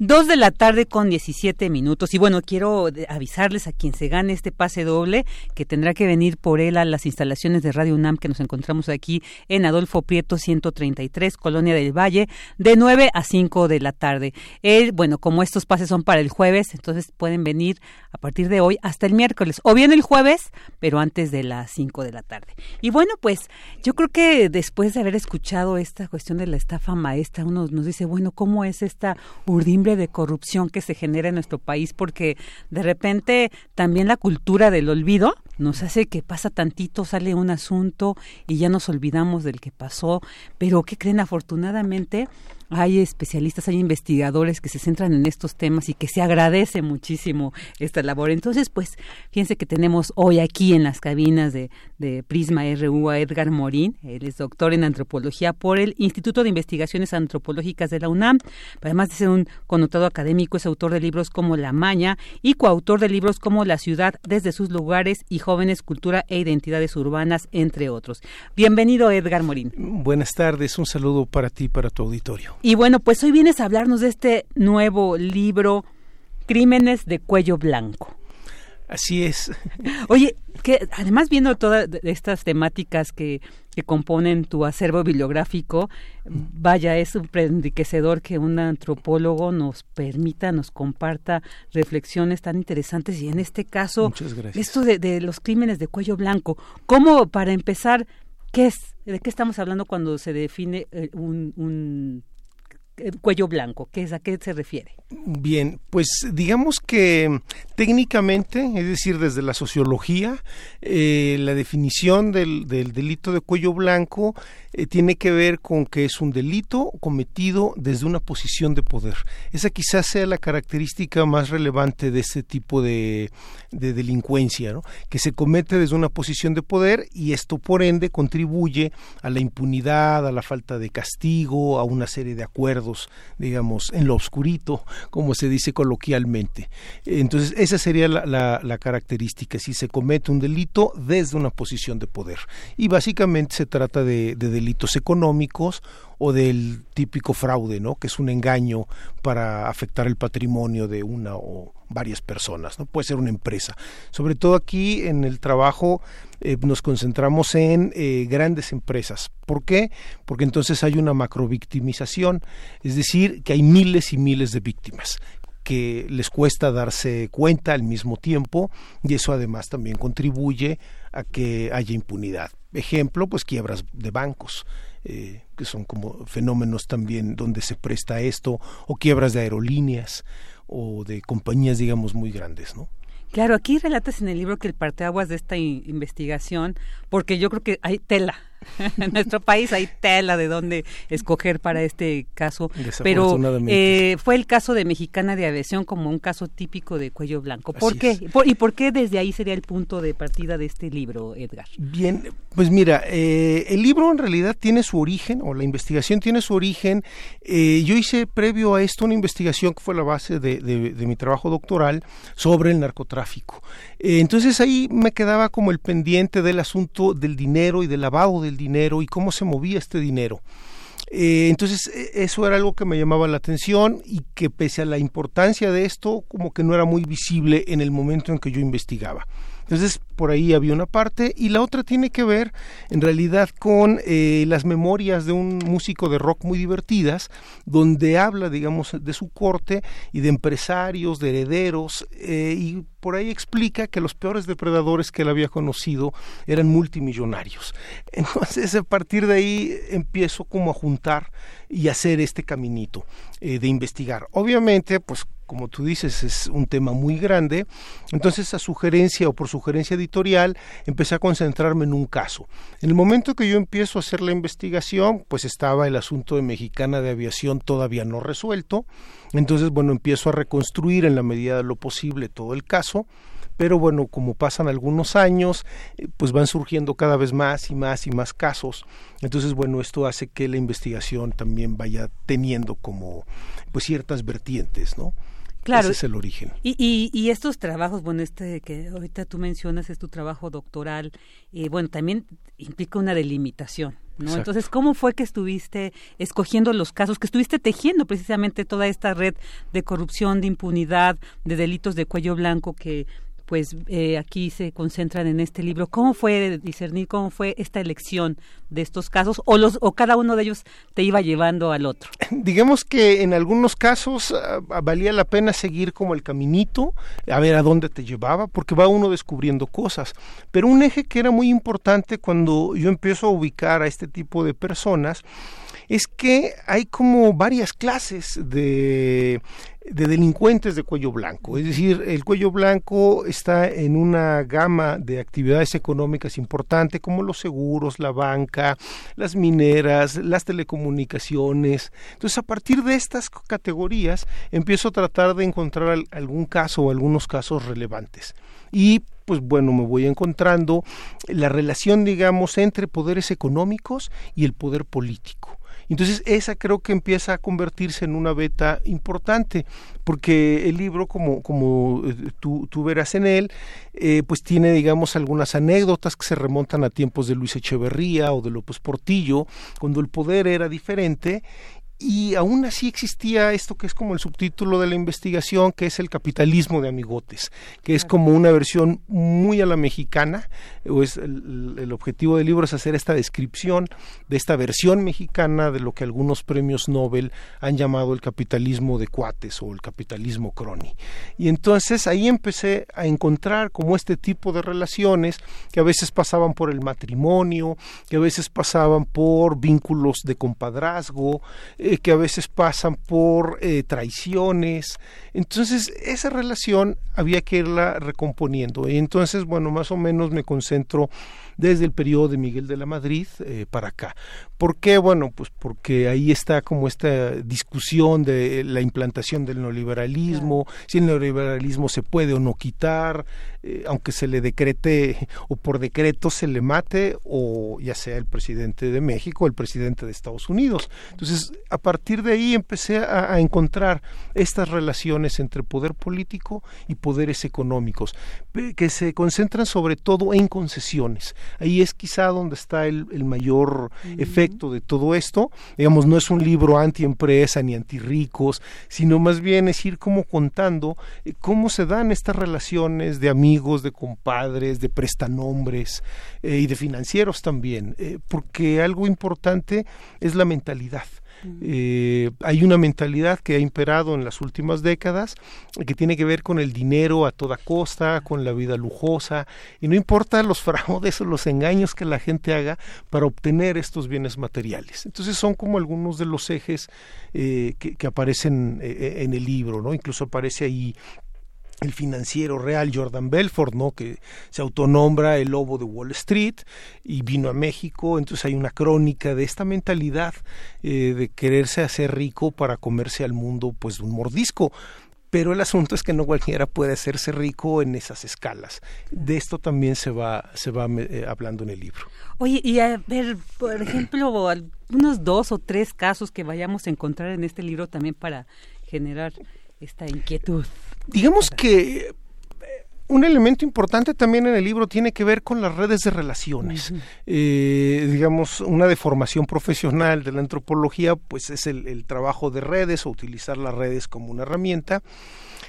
Dos de la tarde con 17 minutos. Y bueno, quiero avisarles a quien se gane este pase doble que tendrá que venir por él a las instalaciones de Radio UNAM que nos encontramos aquí en Adolfo Prieto 133, Colonia del Valle, de 9 a 5 de la tarde. Él, bueno, como estos pases son para el jueves, entonces pueden venir a partir de hoy hasta el miércoles, o bien el jueves, pero antes de las 5 de la tarde. Y bueno, pues yo creo que después de haber escuchado esta cuestión de la estafa maestra, uno nos dice, bueno, ¿cómo es esta urdimbre de corrupción que se genera en nuestro país porque de repente también la cultura del olvido nos hace que pasa tantito, sale un asunto y ya nos olvidamos del que pasó, pero ¿qué creen? Afortunadamente hay especialistas, hay investigadores que se centran en estos temas y que se agradece muchísimo esta labor. Entonces, pues, fíjense que tenemos hoy aquí en las cabinas de, de Prisma RU a Edgar Morín, él es doctor en antropología por el Instituto de Investigaciones Antropológicas de la UNAM, además de ser un connotado académico, es autor de libros como La Maña y coautor de libros como La Ciudad desde sus lugares y Jóvenes, Cultura e Identidades Urbanas, entre otros. Bienvenido, Edgar Morín. Buenas tardes, un saludo para ti y para tu auditorio. Y bueno, pues hoy vienes a hablarnos de este nuevo libro, Crímenes de Cuello Blanco. Así es. Oye, que además viendo todas estas temáticas que, que componen tu acervo bibliográfico, vaya, es un enriquecedor que un antropólogo nos permita, nos comparta reflexiones tan interesantes y en este caso, esto de, de los crímenes de cuello blanco, ¿cómo para empezar, qué es? ¿De qué estamos hablando cuando se define eh, un, un cuello blanco? ¿Qué es, ¿A qué se refiere? Bien, pues digamos que técnicamente, es decir, desde la sociología, eh, la definición del, del, delito de cuello blanco eh, tiene que ver con que es un delito cometido desde una posición de poder. Esa quizás sea la característica más relevante de este tipo de, de delincuencia, ¿no? que se comete desde una posición de poder y esto por ende contribuye a la impunidad, a la falta de castigo, a una serie de acuerdos, digamos, en lo oscurito, como se dice coloquialmente. Entonces, esa sería la, característica, si se comete un delito desde una posición de poder. Y básicamente se trata de, de delitos económicos o del típico fraude, ¿no? Que es un engaño para afectar el patrimonio de una o varias personas, ¿no? Puede ser una empresa. Sobre todo aquí en el trabajo eh, nos concentramos en eh, grandes empresas. ¿Por qué? Porque entonces hay una macrovictimización, es decir, que hay miles y miles de víctimas que les cuesta darse cuenta al mismo tiempo y eso además también contribuye a que haya impunidad. Ejemplo, pues quiebras de bancos. Eh, que son como fenómenos también donde se presta esto, o quiebras de aerolíneas o de compañías, digamos, muy grandes, ¿no? Claro, aquí relatas en el libro que el parteaguas de esta investigación, porque yo creo que hay tela, en nuestro país hay tela de dónde escoger para este caso, pero eh, fue el caso de Mexicana de Aviación como un caso típico de cuello blanco. ¿Por Así qué? ¿Y por qué desde ahí sería el punto de partida de este libro, Edgar? Bien, pues mira, eh, el libro en realidad tiene su origen, o la investigación tiene su origen. Eh, yo hice previo a esto una investigación que fue la base de, de, de mi trabajo doctoral sobre el narcotráfico. Eh, entonces ahí me quedaba como el pendiente del asunto del dinero y del lavado del dinero y cómo se movía este dinero. Eh, entonces e, eso era algo que me llamaba la atención y que pese a la importancia de esto como que no era muy visible en el momento en que yo investigaba. Entonces, por ahí había una parte y la otra tiene que ver en realidad con eh, las memorias de un músico de rock muy divertidas, donde habla, digamos, de su corte y de empresarios, de herederos, eh, y por ahí explica que los peores depredadores que él había conocido eran multimillonarios. Entonces, a partir de ahí empiezo como a juntar y hacer este caminito eh, de investigar. Obviamente, pues como tú dices, es un tema muy grande. Entonces, a sugerencia o por sugerencia editorial, empecé a concentrarme en un caso. En el momento que yo empiezo a hacer la investigación, pues estaba el asunto de Mexicana de Aviación todavía no resuelto. Entonces, bueno, empiezo a reconstruir en la medida de lo posible todo el caso pero bueno, como pasan algunos años, eh, pues van surgiendo cada vez más y más y más casos. Entonces, bueno, esto hace que la investigación también vaya teniendo como pues ciertas vertientes, ¿no? Claro. Ese es el origen. Y, y, estos trabajos, bueno, este que ahorita tú mencionas es tu trabajo doctoral, eh, bueno, también implica una delimitación, ¿no? Entonces, ¿cómo fue que estuviste escogiendo los casos, que estuviste tejiendo precisamente toda esta red de corrupción, de impunidad, de delitos de cuello blanco que pues eh, aquí se concentran en este libro. ¿Cómo fue discernir, cómo fue esta elección de estos casos o, los, o cada uno de ellos te iba llevando al otro? Digamos que en algunos casos ah, valía la pena seguir como el caminito, a ver a dónde te llevaba, porque va uno descubriendo cosas. Pero un eje que era muy importante cuando yo empiezo a ubicar a este tipo de personas, es que hay como varias clases de, de delincuentes de cuello blanco. Es decir, el cuello blanco está en una gama de actividades económicas importantes como los seguros, la banca, las mineras, las telecomunicaciones. Entonces, a partir de estas categorías, empiezo a tratar de encontrar algún caso o algunos casos relevantes. Y pues bueno, me voy encontrando la relación, digamos, entre poderes económicos y el poder político. Entonces esa creo que empieza a convertirse en una beta importante, porque el libro, como, como eh, tú, tú verás en él, eh, pues tiene, digamos, algunas anécdotas que se remontan a tiempos de Luis Echeverría o de López Portillo, cuando el poder era diferente y aún así existía esto que es como el subtítulo de la investigación, que es el capitalismo de amigotes, que es como una versión muy a la mexicana, o es el, objetivo del libro es hacer esta descripción de esta versión mexicana de lo que algunos premios Nobel han llamado el capitalismo de cuates o el capitalismo crony. Y entonces ahí empecé a encontrar como este tipo de relaciones que a veces pasaban por el matrimonio, que a veces pasaban por vínculos de compadrazgo, eh, que a veces pasan por eh, traiciones. Entonces, esa relación había que irla recomponiendo. Y entonces, bueno, más o menos me concentro desde el periodo de Miguel de la Madrid eh, para acá. ¿Por qué? Bueno, pues porque ahí está como esta discusión de la implantación del neoliberalismo, si el neoliberalismo se puede o no quitar, eh, aunque se le decrete o por decreto se le mate, o ya sea el presidente de México o el presidente de Estados Unidos. Entonces, a partir de ahí empecé a, encontrar estas relaciones entre poder político y poderes económicos, que se concentran sobre todo en concesiones. Ahí es quizá donde está el, mayor efecto de todo esto. Digamos, no es un libro anti-empresa ni anti-ricos, sino más bien es ir como contando eh, cómo se dan estas relaciones de amigos, de compadres, de prestanombres eh, y de financieros también, eh, porque algo importante es la mentalidad. Eh, hay una mentalidad que ha imperado en las últimas décadas que tiene que ver con el dinero a toda costa, con la vida lujosa, y no importa los fraudes o los engaños que la gente haga para obtener estos bienes materiales. Entonces son como algunos de los ejes eh, que, aparecen eh, en el libro, ¿no? Incluso aparece ahí el financiero real Jordan Belfort, ¿no? que se autonombra el lobo de Wall Street y vino a México, entonces hay una crónica de esta mentalidad eh, de quererse hacer rico para comerse al mundo pues un mordisco. Pero el asunto es que no cualquiera puede hacerse rico en esas escalas. De esto también se va, se va eh, hablando en el libro. Oye, y a ver, por ejemplo, unos dos o tres casos que vayamos a encontrar en este libro también para generar esta inquietud. Digamos que eh, un elemento importante también en el libro tiene que ver con las redes de relaciones. Eh, digamos, una deformación profesional de la antropología, pues es el, trabajo de redes o utilizar las redes como una herramienta.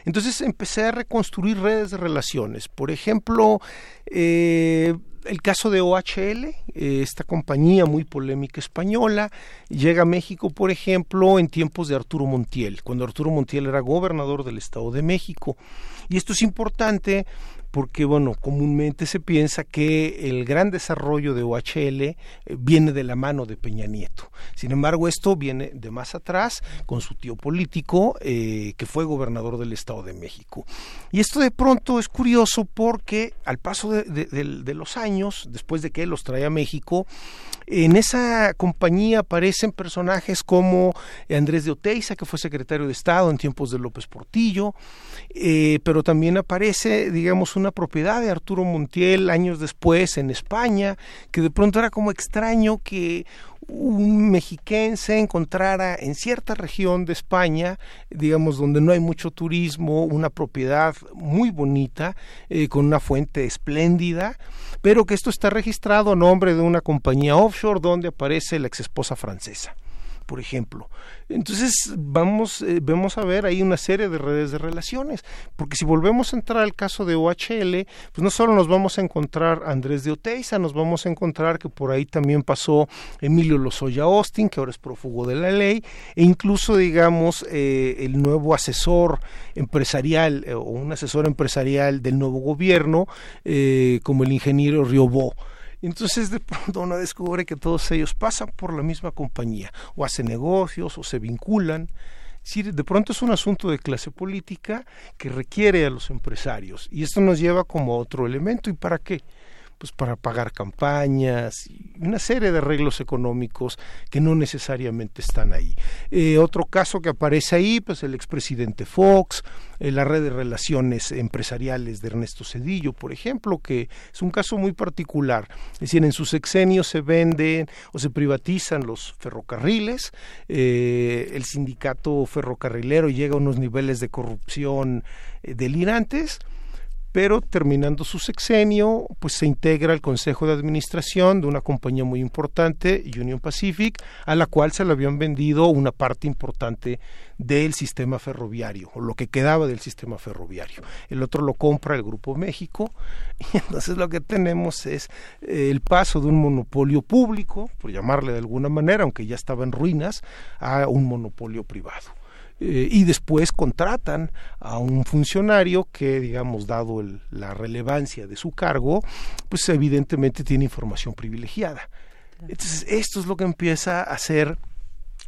Entonces empecé a reconstruir redes de relaciones. Por ejemplo, eh, el caso de OHL, eh, esta compañía muy polémica española, llega a México, por ejemplo, en tiempos de Arturo Montiel, cuando Arturo Montiel era gobernador del Estado de México. Y esto es importante porque bueno, comúnmente se piensa que el gran desarrollo de OHL eh, viene de la mano de Peña Nieto. Sin embargo, esto viene de más atrás con su tío político, eh, que fue gobernador del Estado de México. Y esto de pronto es curioso porque al paso de, los años, después de que él los trae a México, en esa compañía aparecen personajes como Andrés de Oteiza, que fue secretario de Estado en tiempos de López Portillo, eh, pero también aparece, digamos, una propiedad de Arturo Montiel años después en España, que de pronto era como extraño que un mexiquense encontrara en cierta región de España, digamos, donde no hay mucho turismo, una propiedad muy bonita, eh, con una fuente espléndida, pero que esto está registrado a nombre de una compañía offshore donde aparece la ex esposa francesa por ejemplo. Entonces vamos, eh, a ver ahí una serie de redes de relaciones, porque si volvemos a entrar al caso de OHL, pues no solo nos vamos a encontrar Andrés de Oteiza, nos vamos a encontrar que por ahí también pasó Emilio Lozoya Austin, que ahora es prófugo de la ley, e incluso digamos eh, el nuevo asesor empresarial eh, o un asesor empresarial del nuevo gobierno, como el ingeniero Riobó. Entonces de pronto uno descubre que todos ellos pasan por la misma compañía, o hacen negocios, o se vinculan. de pronto es un asunto de clase política que requiere a los empresarios. Y esto nos lleva como otro elemento. ¿Y para qué? Pues para pagar campañas y una serie de arreglos económicos que no necesariamente están ahí. Eh, otro caso que aparece ahí, pues el expresidente Fox, eh, la red de relaciones empresariales de Ernesto Cedillo, por ejemplo, que es un caso muy particular. Es decir, en sus sexenios se venden o se privatizan los ferrocarriles, eh, el sindicato ferrocarrilero llega a unos niveles de corrupción delirantes, pero terminando su sexenio, pues se integra al consejo de administración de una compañía muy importante, Union Pacific, a la cual se le habían vendido una parte importante del sistema ferroviario, o lo que quedaba del sistema ferroviario. El otro lo compra el Grupo México, y entonces lo que tenemos es eh, el paso de un monopolio público, por llamarle de alguna manera, aunque ya estaba en ruinas, a un monopolio privado. Eh, y después contratan a un funcionario que, digamos, dado la relevancia de su cargo, pues evidentemente tiene información privilegiada. Entonces, esto es lo que empieza a hacer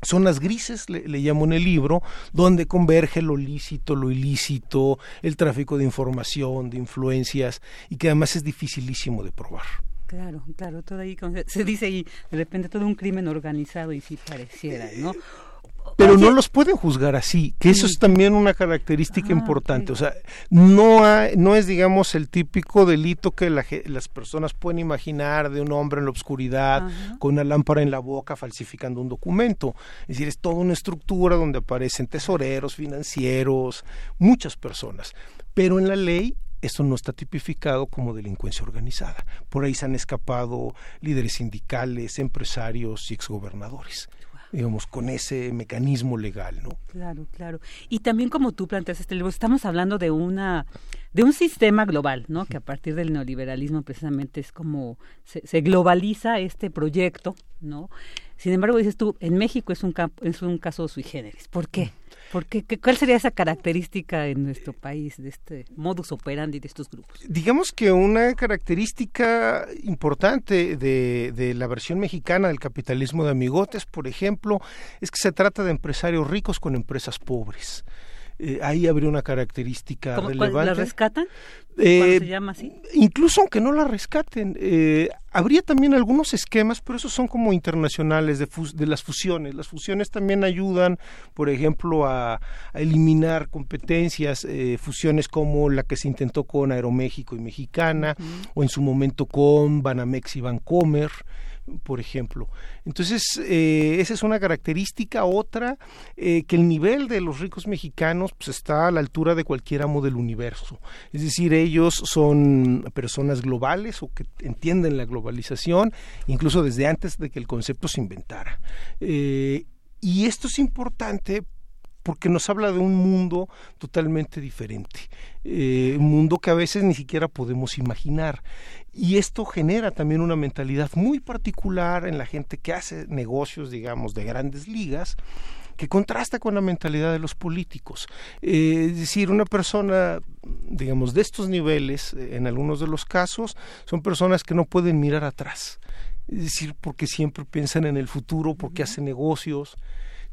zonas grises, le, le, llamo en el libro, donde converge lo lícito, lo ilícito, el tráfico de información, de influencias, y que además es dificilísimo de probar. Claro, claro, todo ahí, se dice ahí, de repente todo un crimen organizado y sí pareciera, ¿no? Pero no los pueden juzgar así, que eso es también una característica ah, importante. O sea, no, no es, digamos, el típico delito que las personas pueden imaginar de un hombre en la oscuridad con una lámpara en la boca falsificando un documento. Es decir, es toda una estructura donde aparecen tesoreros, financieros, muchas personas. Pero en la ley esto no está tipificado como delincuencia organizada. Por ahí se han escapado líderes sindicales, empresarios y exgobernadores digamos, con ese mecanismo legal, ¿no? Claro, claro. Y también como tú planteas este libro, estamos hablando de una de un sistema global, ¿no? Que a partir del neoliberalismo precisamente es como se, se globaliza este proyecto, ¿no? Sin embargo, dices tú, en México es un, es un caso sui generis. ¿Por qué? Porque, ¿Cuál sería esa característica en nuestro país de este modus operandi de estos grupos? Digamos que una característica importante de, de la versión mexicana del capitalismo de amigotes, por ejemplo, es que se trata de empresarios ricos con empresas pobres. Eh, ahí habría una característica relevante. ¿La rescatan? Eh, se llama así? Incluso aunque no la rescaten, eh, habría también algunos esquemas, pero esos son como internacionales de, de las fusiones. Las fusiones también ayudan, por ejemplo, a, eliminar competencias, fusiones como la que se intentó con Aeroméxico y Mexicana, o en su momento con Banamex y Bancomer por ejemplo. Entonces, eh, esa es una característica. Otra, eh, que el nivel de los ricos mexicanos pues, está a la altura de cualquier amo del universo. Es decir, ellos son personas globales o que entienden la globalización, incluso desde antes de que el concepto se inventara. Eh, y esto es importante porque nos habla de un mundo totalmente diferente, eh, un mundo que a veces ni siquiera podemos imaginar. Y esto genera también una mentalidad muy particular en la gente que hace negocios, digamos, de grandes ligas, que contrasta con la mentalidad de los políticos. Eh, es decir, una persona, digamos, de estos niveles, eh, en algunos de los casos, son personas que no pueden mirar atrás. Es decir, porque siempre piensan en el futuro, porque hacen negocios,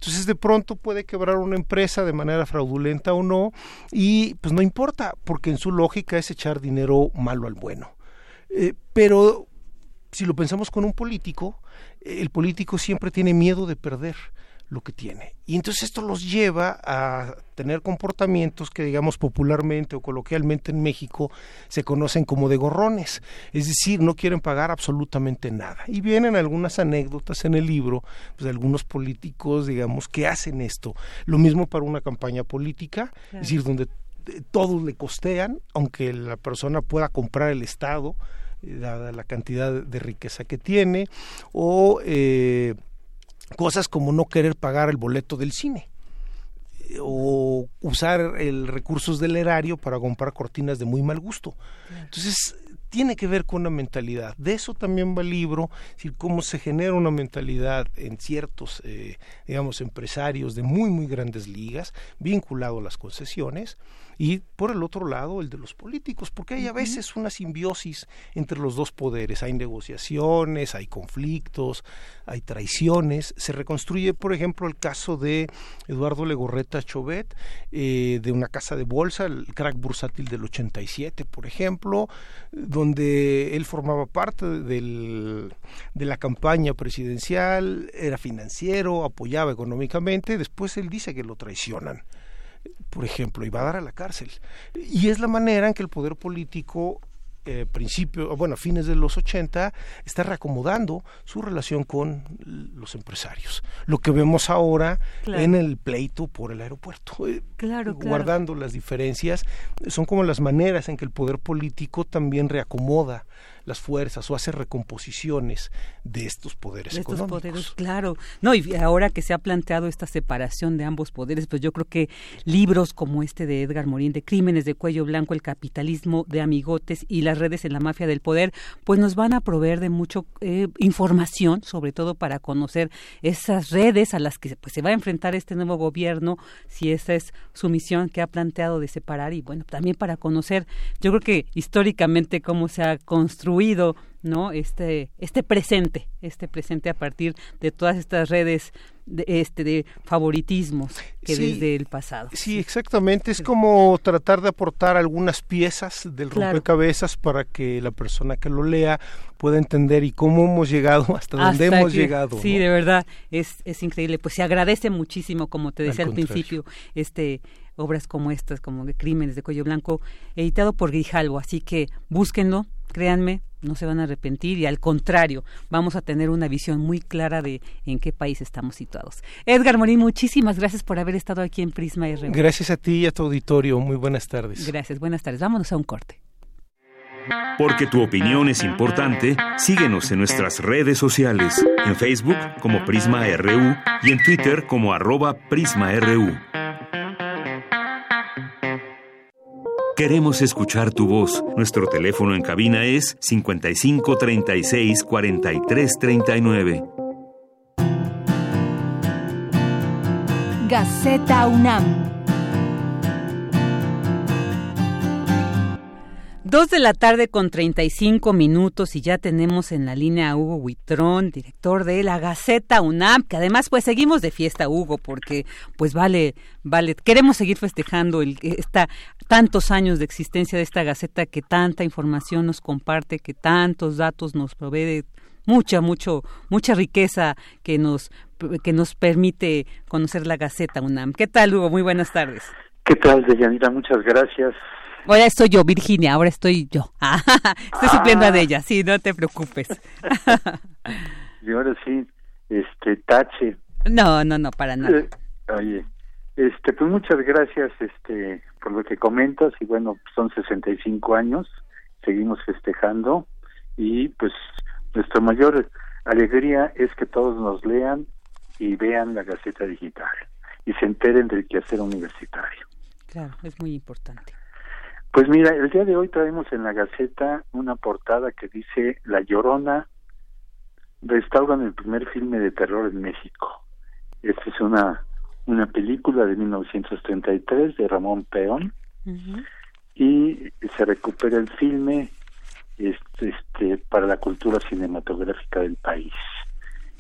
entonces de pronto puede quebrar una empresa de manera fraudulenta o no y pues no importa porque en su lógica es echar dinero malo al bueno. Eh, pero si lo pensamos con un político, el político siempre tiene miedo de perder lo que tiene. Y entonces esto los lleva a tener comportamientos que, digamos, popularmente o coloquialmente en México se conocen como de gorrones. Es decir, no quieren pagar absolutamente nada. Y vienen algunas anécdotas en el libro pues, de algunos políticos, digamos, que hacen esto. Lo mismo para una campaña política, es decir, donde todos le costean, aunque la persona pueda comprar el Estado, eh, dada la cantidad de riqueza que tiene, o eh, cosas como no querer pagar el boleto del cine o usar el recursos del erario para comprar cortinas de muy mal gusto. Entonces, tiene que ver con una mentalidad. De eso también va el libro, es decir, cómo se genera una mentalidad en ciertos, eh, digamos, empresarios de muy, muy grandes ligas, vinculado a las concesiones, y por el otro lado el de los políticos, porque hay a veces una simbiosis entre los dos poderes, hay negociaciones, hay conflictos, hay traiciones, se reconstruye, por ejemplo, el caso de Eduardo Legorreta Chovet, eh, de una casa de bolsa, el crack bursátil del 87, por ejemplo, donde él formaba parte del, de la campaña presidencial, era financiero, apoyaba económicamente, después él dice que lo traicionan por ejemplo, y va a dar a la cárcel. Y es la manera en que el poder político eh, principio, bueno, a fines de los 80, está reacomodando su relación con los empresarios. Lo que vemos ahora en el pleito por el aeropuerto. Eh, claro, guardando las diferencias, son como las maneras en que el poder político también reacomoda las fuerzas o hace recomposiciones de estos poderes de estos poderes, claro. No, y ahora que se ha planteado esta separación de ambos poderes, pues yo creo que libros como este de Edgar Morín, de Crímenes de Cuello Blanco, El capitalismo de amigotes y las redes en la mafia del poder, pues nos van a proveer de mucho eh, información, sobre todo para conocer esas redes a las que pues, se va a enfrentar este nuevo gobierno, si esa es su misión que ha planteado de separar y bueno, también para conocer, yo creo que históricamente cómo se ha construido no este este presente este presente a partir de todas estas redes de, este de favoritismos que desde el pasado. Sí exactamente. Es como tratar de aportar algunas piezas del rompecabezas para que la persona que lo lea pueda entender y cómo hemos llegado hasta, dónde hemos llegado sí de verdad es es increíble. Pues se agradece muchísimo como te decía al, al principio este obras como estas, como de Crímenes de Cuello Blanco, editado por Grijalvo. Así que búsquenlo, créanme, no se van a arrepentir y al contrario, vamos a tener una visión muy clara de en qué país estamos situados. Edgar Morín, muchísimas gracias por haber estado aquí en Prisma R. Gracias a ti y a tu auditorio. Muy buenas tardes. Gracias, buenas tardes. Vámonos a un corte. Porque tu opinión es importante, síguenos en nuestras redes sociales, en Facebook como Prisma RU y en Twitter como arroba PrismaRU. Queremos escuchar tu voz. Nuestro teléfono en cabina es 55 36 43 39. Gaceta UNAM. Dos de la tarde con 35 minutos y ya tenemos en la línea a Hugo Huitrón, director de la Gaceta UNAM, que además pues seguimos de fiesta, Hugo, porque pues vale, vale, queremos seguir festejando el, esta, tantos años de existencia de esta Gaceta que tanta información nos comparte, que tantos datos nos provee mucha, mucho, mucha riqueza que nos, que nos permite conocer la Gaceta UNAM. ¿Qué tal, Hugo? Muy buenas tardes. ¿Qué tal, Deyanira? Muchas gracias. Ahora estoy yo, Virginia, ahora estoy yo. estoy supliendo a ella, sí, no te preocupes. y ahora sí, este, tache. No, no, no, para nada. Eh, oye, este, pues muchas gracias, este, por lo que comentas y bueno, son 65 años, seguimos festejando y pues nuestra mayor alegría es que todos nos lean y vean la Gaceta Digital y se enteren del quehacer universitario. Claro, es muy importante. Pues mira, el día de hoy traemos en la Gaceta una portada que dice La Llorona restauran el primer filme de terror en México. Esta es una una película de 1933 de Ramón Peón. Y se recupera el filme este, este, para la cultura cinematográfica del país.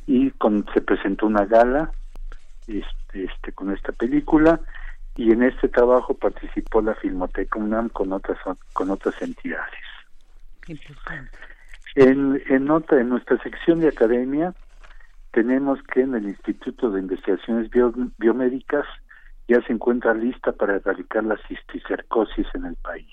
Y con, se presentó una gala este, este con esta película y en este trabajo participó la Filmoteca UNAM con otras con otras entidades. En, en nota en nuestra sección de academia tenemos que en el Instituto de Investigaciones Biomédicas ya se encuentra lista para erradicar la cisticercosis en el país.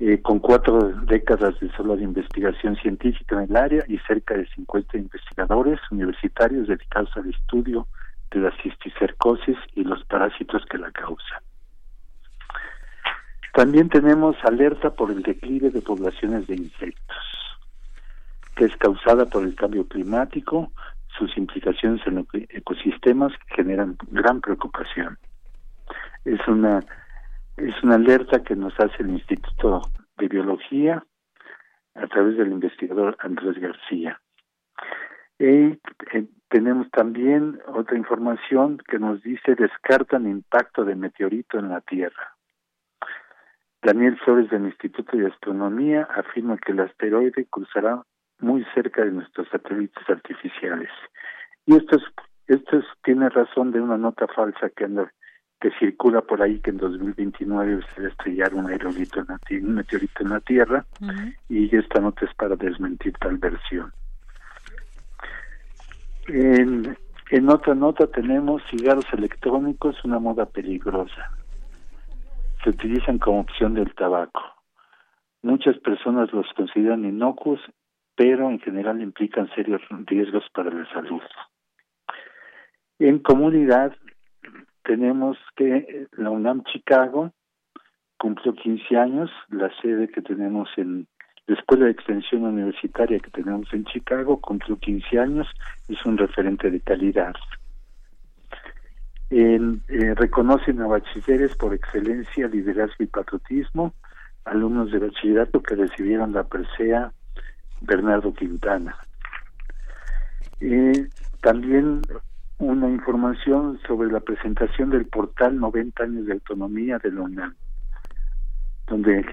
Eh, con cuatro décadas de solo de investigación científica en el área y cerca de 50 investigadores universitarios dedicados al estudio de la cisticercosis y los parásitos que la causan. También tenemos alerta por el declive de poblaciones de insectos, que es causada por el cambio climático, sus implicaciones en los ecosistemas generan gran preocupación. Es una es una alerta que nos hace el Instituto de Biología a través del investigador Andrés García. Eh, tenemos también otra información que nos dice descartan impacto de meteorito en la Tierra. Daniel Flores del Instituto de Astronomía afirma que el asteroide cruzará muy cerca de nuestros satélites artificiales. Y esto es, esto tiene razón de una nota falsa que anda que circula por ahí que en 2029 se va a estrellar un aerolito en la, un meteorito en la Tierra y esta nota es para desmentir tal versión. En, otra nota tenemos cigarros electrónicos, una moda peligrosa. Se utilizan como opción del tabaco. Muchas personas los consideran inocuos pero en general implican serios riesgos para la salud. En comunidad tenemos que la UNAM Chicago cumplió 15 años, la sede que tenemos en la Escuela de Extensión Universitaria que tenemos en Chicago cumplió 15 años, es un referente de calidad. Eh, reconocen a bachilleres por excelencia, liderazgo y patriotismo, alumnos de bachillerato que recibieron la presea Bernardo Quintana. y también una información sobre la presentación del portal 90 años de autonomía de la UNAM, donde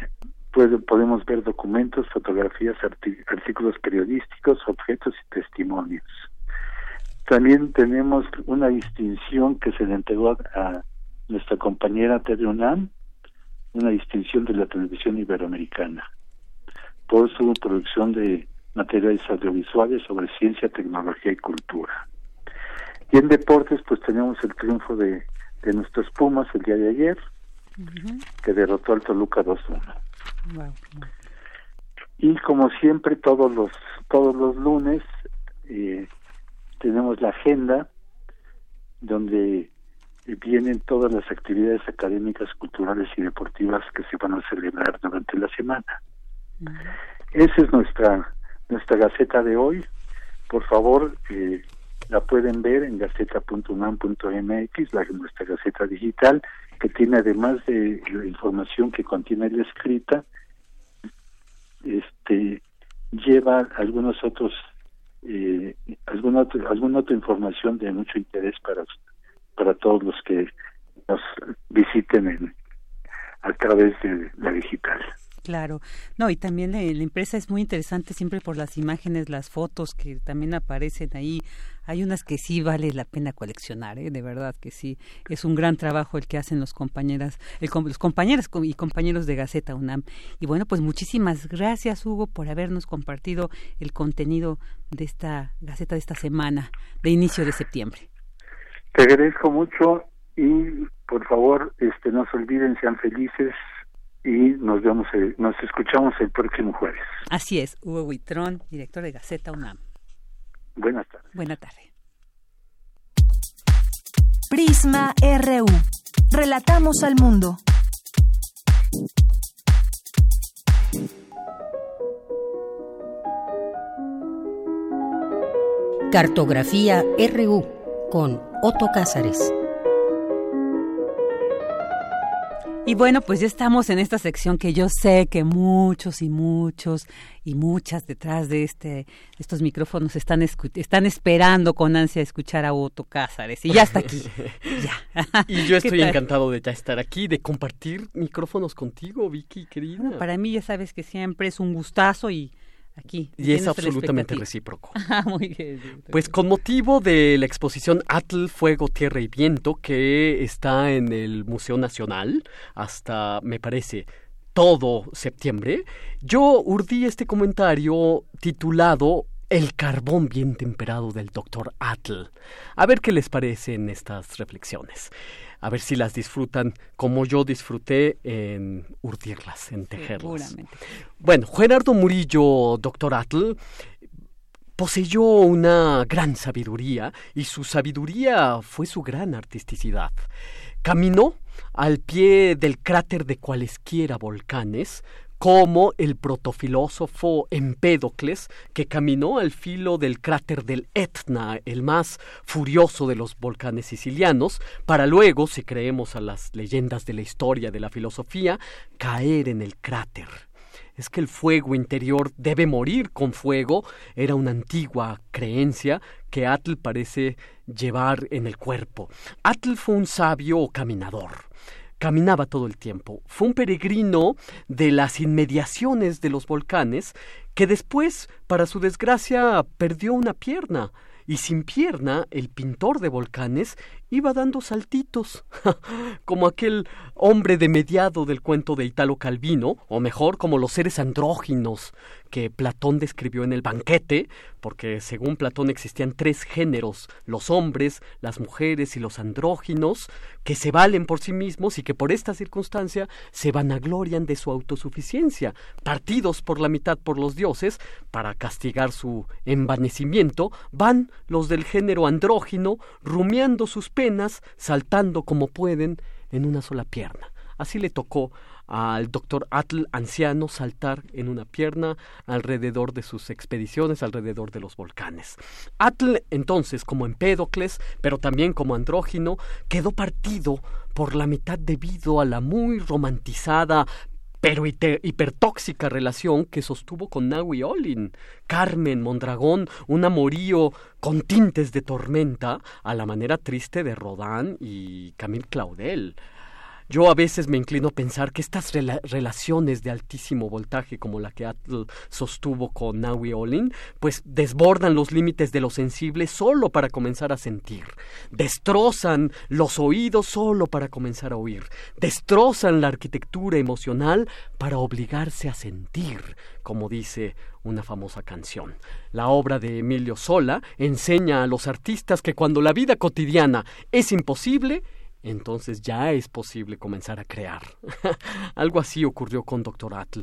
podemos ver documentos, fotografías, artículos periodísticos, objetos y testimonios. También tenemos una distinción que se le entregó a nuestra compañera Tere UNAM, una distinción de la televisión iberoamericana por su producción de materiales audiovisuales sobre ciencia, tecnología y cultura. Y en deportes, pues tenemos el triunfo de, de nuestros Pumas el día de ayer, que derrotó al Toluca 2-1. Y como siempre, todos los, todos los lunes eh, tenemos la agenda donde vienen todas las actividades académicas, culturales y deportivas que se van a celebrar durante la semana. Esa es nuestra nuestra gaceta de hoy. Por favor, eh, la pueden ver en gaceta.unam.mx, la nuestra gaceta digital, que tiene además de la información que contiene la escrita, este lleva algunos otros eh, alguna alguna otra información de mucho interés para para todos los que nos visiten en, a través de la digital. Claro, no, y también la, empresa es muy interesante siempre por las imágenes, las fotos que también aparecen ahí. Hay unas que sí vale la pena coleccionar, ¿eh? de verdad que sí. Es un gran trabajo el que hacen los compañeras, el, los compañeros y compañeros de Gaceta UNAM. Y bueno, pues muchísimas gracias, Hugo, por habernos compartido el contenido de esta Gaceta de esta semana, de inicio de septiembre. Te agradezco mucho y por favor, este, no se olviden, sean felices, y nos vemos, nos escuchamos el próximo jueves. Así es, Hugo Huitrón, director de Gaceta UNAM. Buenas tardes. Buenas tardes. Prisma RU. Relatamos al mundo. Cartografía RU con Otto Cázares. Y bueno, pues ya estamos en esta sección que yo sé que muchos y muchos y muchas detrás de este estos micrófonos están están esperando con ansia escuchar a Otto Cázares y ya está aquí. ya. Y yo estoy encantado de ya estar aquí, de compartir micrófonos contigo, Vicky, querida. para mí ya sabes que siempre es un gustazo y aquí. Y es absolutamente recíproco. Ah, pues con motivo de la exposición Atl, Fuego, Tierra y Viento, que está en el Museo Nacional hasta, me parece, todo septiembre, yo urdí este comentario titulado el carbón bien temperado del doctor Atl. A ver qué les parecen estas reflexiones. A ver si las disfrutan como yo disfruté en urdirlas, en tejerlas. Bueno, Gerardo Murillo, doctor Atl, poseyó una gran sabiduría y su sabiduría fue su gran artisticidad. Caminó al pie del cráter de cualesquiera volcanes, como el protofilósofo Empédocles, que caminó al filo del cráter del Etna, el más furioso de los volcanes sicilianos, para luego, si creemos a las leyendas de la historia de la filosofía, caer en el cráter. Es que el fuego interior debe morir con fuego, era una antigua creencia que Atl parece llevar en el cuerpo. Atl fue un sabio caminador caminaba todo el tiempo. Fue un peregrino de las inmediaciones de los volcanes que después, para su desgracia, perdió una pierna. Y sin pierna, el pintor de volcanes iba dando saltitos, como aquel hombre de mediado del cuento de Italo Calvino, o mejor, como los seres andróginos que Platón describió en el banquete, porque según Platón existían tres géneros, los hombres, las mujeres y los andróginos, que se valen por sí mismos y que por esta circunstancia se vanaglorian de su autosuficiencia, partidos por la mitad por los dioses, para castigar su envanecimiento, van los del género andrógino rumiando sus saltando como pueden en una sola pierna. Así le tocó al doctor Atl anciano saltar en una pierna alrededor de sus expediciones, alrededor de los volcanes. Atl entonces, como Empédocles, pero también como andrógino, quedó partido por la mitad debido a la muy romantizada pero hipertóxica relación que sostuvo con Naui Olin, Carmen Mondragón, un amorío con tintes de tormenta a la manera triste de Rodin y Camille Claudel. Yo a veces me inclino a pensar que estas relaciones de altísimo voltaje como la que Atl sostuvo con Naui Olin, pues desbordan los límites de lo sensible solo para comenzar a sentir, destrozan los oídos solo para comenzar a oír, destrozan la arquitectura emocional para obligarse a sentir, como dice una famosa canción. La obra de Emilio Sola enseña a los artistas que cuando la vida cotidiana es imposible, entonces ya es posible comenzar a crear. Algo así ocurrió con Dr. Atl.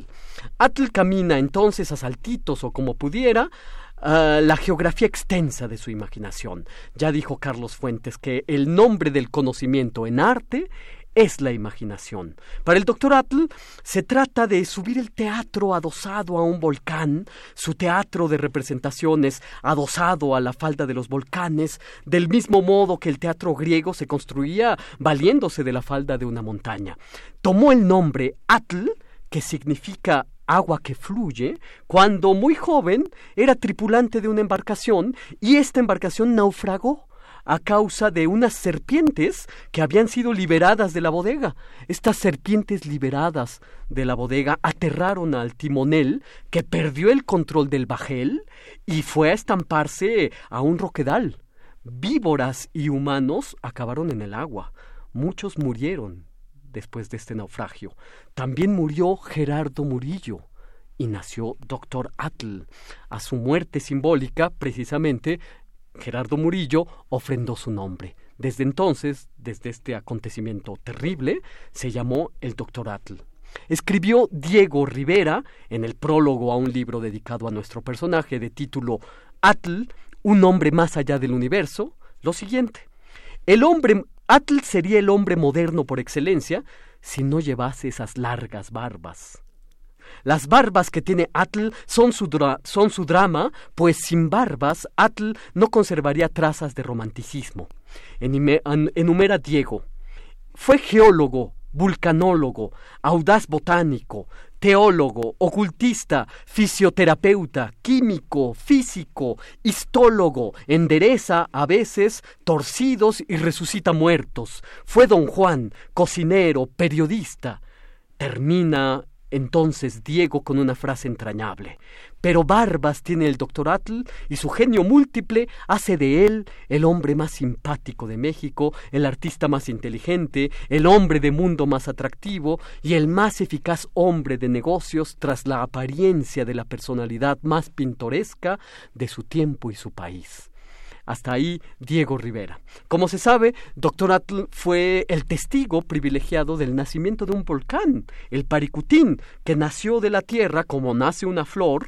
Atl camina entonces a saltitos o como pudiera ah, la geografía extensa de su imaginación. Ya dijo Carlos Fuentes que el nombre del conocimiento en arte es la imaginación. Para el doctor Atl se trata de subir el teatro adosado a un volcán, su teatro de representaciones adosado a la falda de los volcanes, del mismo modo que el teatro griego se construía valiéndose de la falda de una montaña. Tomó el nombre Atl, que significa agua que fluye, cuando muy joven era tripulante de una embarcación y esta embarcación naufragó a causa de unas serpientes que habían sido liberadas de la bodega. Estas serpientes liberadas de la bodega aterraron al timonel, que perdió el control del bajel y fue a estamparse a un roquedal. Víboras y humanos acabaron en el agua. Muchos murieron después de este naufragio. También murió Gerardo Murillo y nació Doctor Atl. A su muerte simbólica, precisamente, Gerardo Murillo ofrendó su nombre. Desde entonces, desde este acontecimiento terrible, se llamó el Doctor Atl. Escribió Diego Rivera en el prólogo a un libro dedicado a nuestro personaje de título Atl, un hombre más allá del universo, lo siguiente. El hombre Atl sería el hombre moderno por excelencia si no llevase esas largas barbas. Las barbas que tiene Atl son su, son su drama, pues sin barbas Atl no conservaría trazas de romanticismo. enumera Diego. Fue geólogo, vulcanólogo, audaz botánico, teólogo, ocultista, fisioterapeuta, químico, físico, histólogo, endereza a veces torcidos y resucita muertos. Fue don Juan, cocinero, periodista. Termina entonces Diego con una frase entrañable. Pero barbas tiene el doctor Atl y su genio múltiple hace de él el hombre más simpático de México, el artista más inteligente, el hombre de mundo más atractivo y el más eficaz hombre de negocios tras la apariencia de la personalidad más pintoresca de su tiempo y su país. Hasta ahí Diego Rivera. Como se sabe, Doctor Atl fue el testigo privilegiado del nacimiento de un volcán, el Paricutín, que nació de la tierra como nace una flor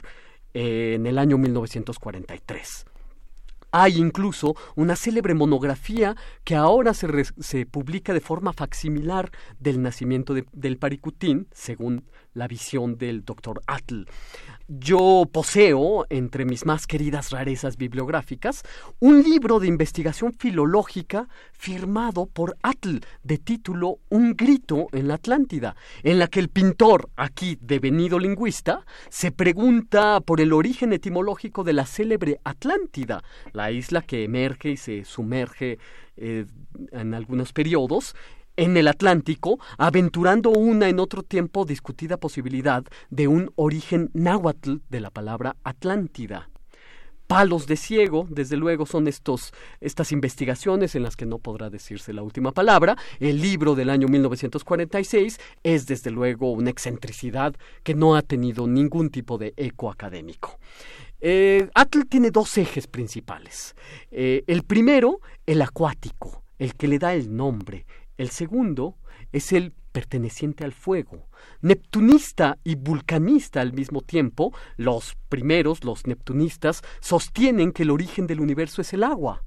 eh, en el año 1943. Hay incluso una célebre monografía que ahora se, se publica de forma facsimilar del nacimiento del Paricutín, según la visión del doctor Atl. Yo poseo, entre mis más queridas rarezas bibliográficas, un libro de investigación filológica firmado por Atl de título Un grito en la Atlántida, en la que el pintor, aquí devenido lingüista, se pregunta por el origen etimológico de la célebre Atlántida, la isla que emerge y se sumerge eh, en algunos periodos en el Atlántico, aventurando una en otro tiempo discutida posibilidad de un origen náhuatl de la palabra Atlántida. Palos de ciego, desde luego, son estos, estas investigaciones en las que no podrá decirse la última palabra. El libro del año 1946 es, desde luego, una excentricidad que no ha tenido ningún tipo de eco académico. Eh, Atl tiene dos ejes principales. Eh, el primero, el acuático, el que le da el nombre, el segundo es el perteneciente al fuego. Neptunista y vulcanista al mismo tiempo, los primeros, los neptunistas, sostienen que el origen del universo es el agua.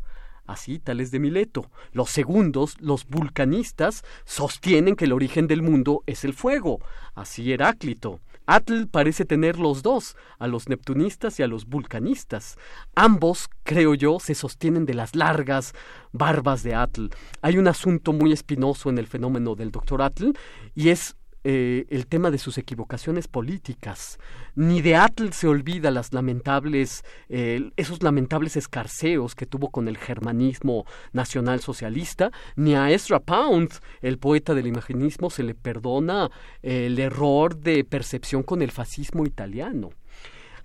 Así, tales de Mileto. Los segundos, los vulcanistas, sostienen que el origen del mundo es el fuego. Así Heráclito. Atl parece tener los dos, a los neptunistas y a los vulcanistas. Ambos, creo yo, se sostienen de las largas barbas de Atl. Hay un asunto muy espinoso en el fenómeno del doctor Atl y es eh, el tema de sus equivocaciones políticas. Ni de Atl se olvida las lamentables, eh, esos lamentables escarceos que tuvo con el germanismo nacional socialista, ni a Ezra Pound, el poeta del imaginismo, se le perdona el error de percepción con el fascismo italiano.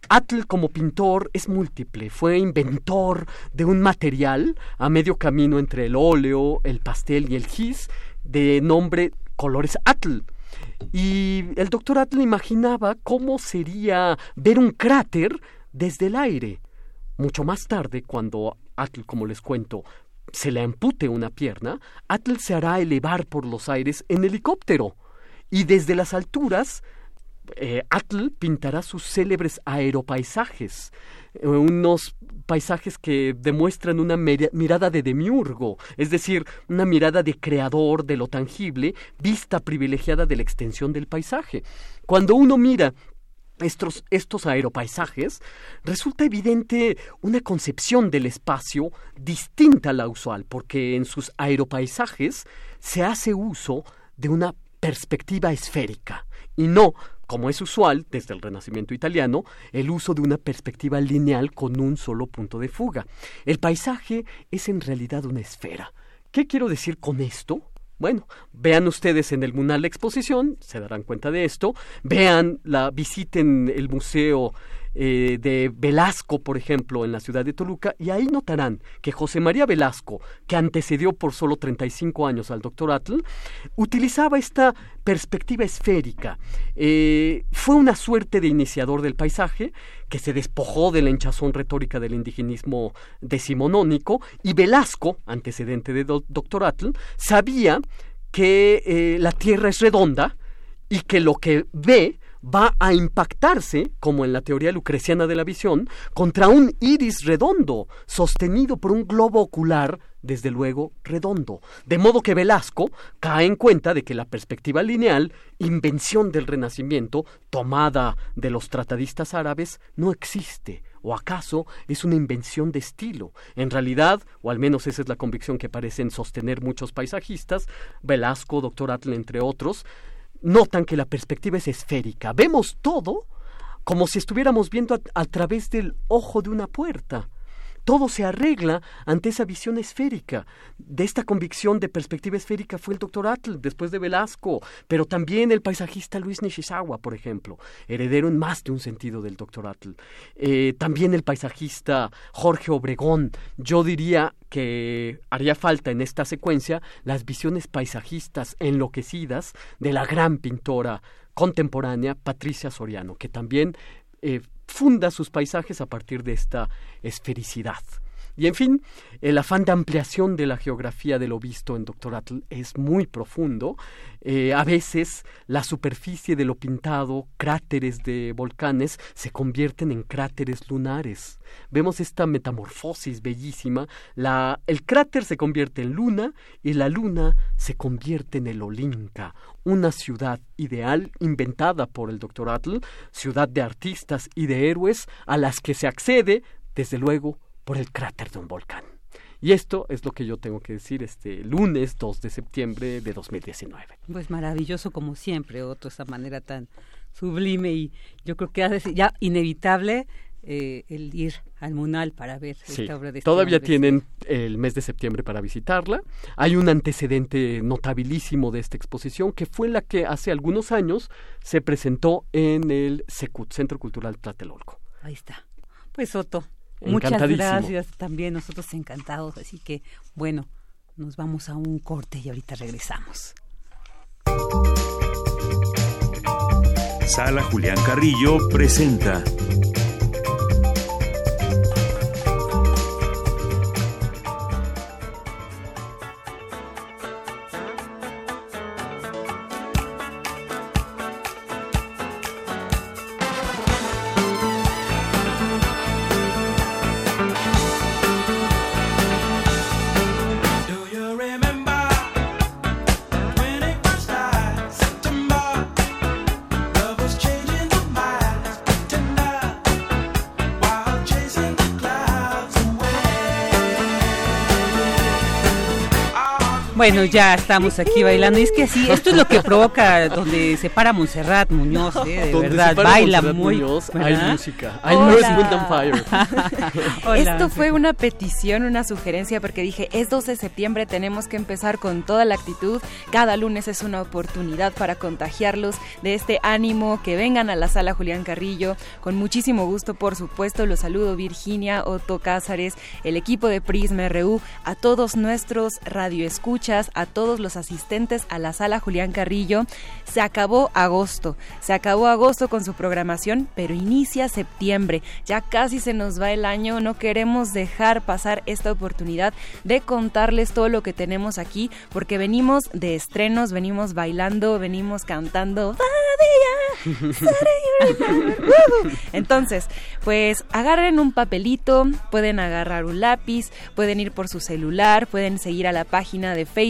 Atl como pintor es múltiple, fue inventor de un material a medio camino entre el óleo, el pastel y el gis, de nombre colores Atl, y el doctor Atl imaginaba cómo sería ver un cráter desde el aire. Mucho más tarde, cuando Atl, como les cuento, se le ampute una pierna, Atl se hará elevar por los aires en helicóptero. Y desde las alturas, eh, Atl pintará sus célebres aeropaisajes, unos paisajes que demuestran una mirada de demiurgo, es decir, una mirada de creador de lo tangible, vista privilegiada de la extensión del paisaje. Cuando uno mira estos, estos aeropaisajes, resulta evidente una concepción del espacio distinta a la usual, porque en sus aeropaisajes se hace uso de una perspectiva esférica y no como es usual desde el Renacimiento italiano, el uso de una perspectiva lineal con un solo punto de fuga. El paisaje es en realidad una esfera. ¿Qué quiero decir con esto? Bueno, vean ustedes en el Munal la exposición, se darán cuenta de esto. Vean, la, visiten el museo eh, de Velasco, por ejemplo, en la ciudad de Toluca, y ahí notarán que José María Velasco, que antecedió por solo 35 años al doctor Atl, utilizaba esta perspectiva esférica. Eh, fue una suerte de iniciador del paisaje que se despojó de la hinchazón retórica del indigenismo decimonónico, y Velasco, antecedente de doctor Atl, sabía que eh, la Tierra es redonda y que lo que ve va a impactarse, como en la teoría lucreciana de la visión, contra un iris redondo, sostenido por un globo ocular, desde luego, redondo. De modo que Velasco cae en cuenta de que la perspectiva lineal, invención del Renacimiento, tomada de los tratadistas árabes, no existe. ¿O acaso es una invención de estilo? En realidad, o al menos esa es la convicción que parecen sostener muchos paisajistas, Velasco, doctor Atle, entre otros, notan que la perspectiva es esférica. Vemos todo como si estuviéramos viendo a, través del ojo de una puerta. todo se arregla ante esa visión esférica. De esta convicción de perspectiva esférica fue el doctor Atl, después de Velasco, pero también el paisajista Luis Nishizawa, por ejemplo, heredero en más de un sentido del doctor Atl. Eh, también el paisajista Jorge Obregón. Yo diría que haría falta en esta secuencia las visiones paisajistas enloquecidas de la gran pintora contemporánea Patricia Soriano, que también eh, funda sus paisajes a partir de esta esfericidad. Y en fin, el afán de ampliación de la geografía de lo visto en Doctor Atl es muy profundo. Eh, a veces la superficie de lo pintado, cráteres de volcanes, se convierten en cráteres lunares. Vemos esta metamorfosis bellísima. La, el cráter se convierte en luna y la luna se convierte en el Olinca, una ciudad ideal inventada por el Doctor Atl, ciudad de artistas y de héroes a las que se accede, desde luego, por el cráter de un volcán. Y esto es lo que yo tengo que decir este lunes 2 de septiembre de 2019. Pues maravilloso como siempre, otro esa manera tan sublime y yo creo que ya inevitable eh, el ir al Munal para ver esta obra de este Todavía tienen el mes de septiembre para visitarla. Hay un antecedente notabilísimo de esta exposición que fue la que hace algunos años se presentó en el Secut, Centro Cultural Tlatelolco. Ahí está. Pues Otto, Muchas gracias también, nosotros encantados. Así que, bueno, nos vamos a un corte y ahorita regresamos. Sala Julián Carrillo presenta Bueno, ya estamos aquí bailando. Y es que sí, esto es lo que provoca donde se para Montserrat Muñoz, ¿eh? de verdad, baila muy. Muñoz, hay música, hay and Fire. esto fue una petición, una sugerencia, porque dije, es 12 de septiembre, tenemos que empezar con toda la actitud. Cada lunes es una oportunidad para contagiarlos de este ánimo, que vengan a la sala Julián Carrillo. Con muchísimo gusto, por supuesto, los saludo Virginia, Otto Cázares, el equipo de Prisma RU, a todos nuestros radioescuchas a todos los asistentes a la sala Julián Carrillo. Se acabó agosto, se acabó agosto con su programación, pero inicia septiembre. Ya casi se nos va el año, no queremos dejar pasar esta oportunidad de contarles todo lo que tenemos aquí, porque venimos de estrenos, venimos bailando, venimos cantando. Entonces, pues agarren un papelito, pueden agarrar un lápiz, pueden ir por su celular, pueden seguir a la página de Facebook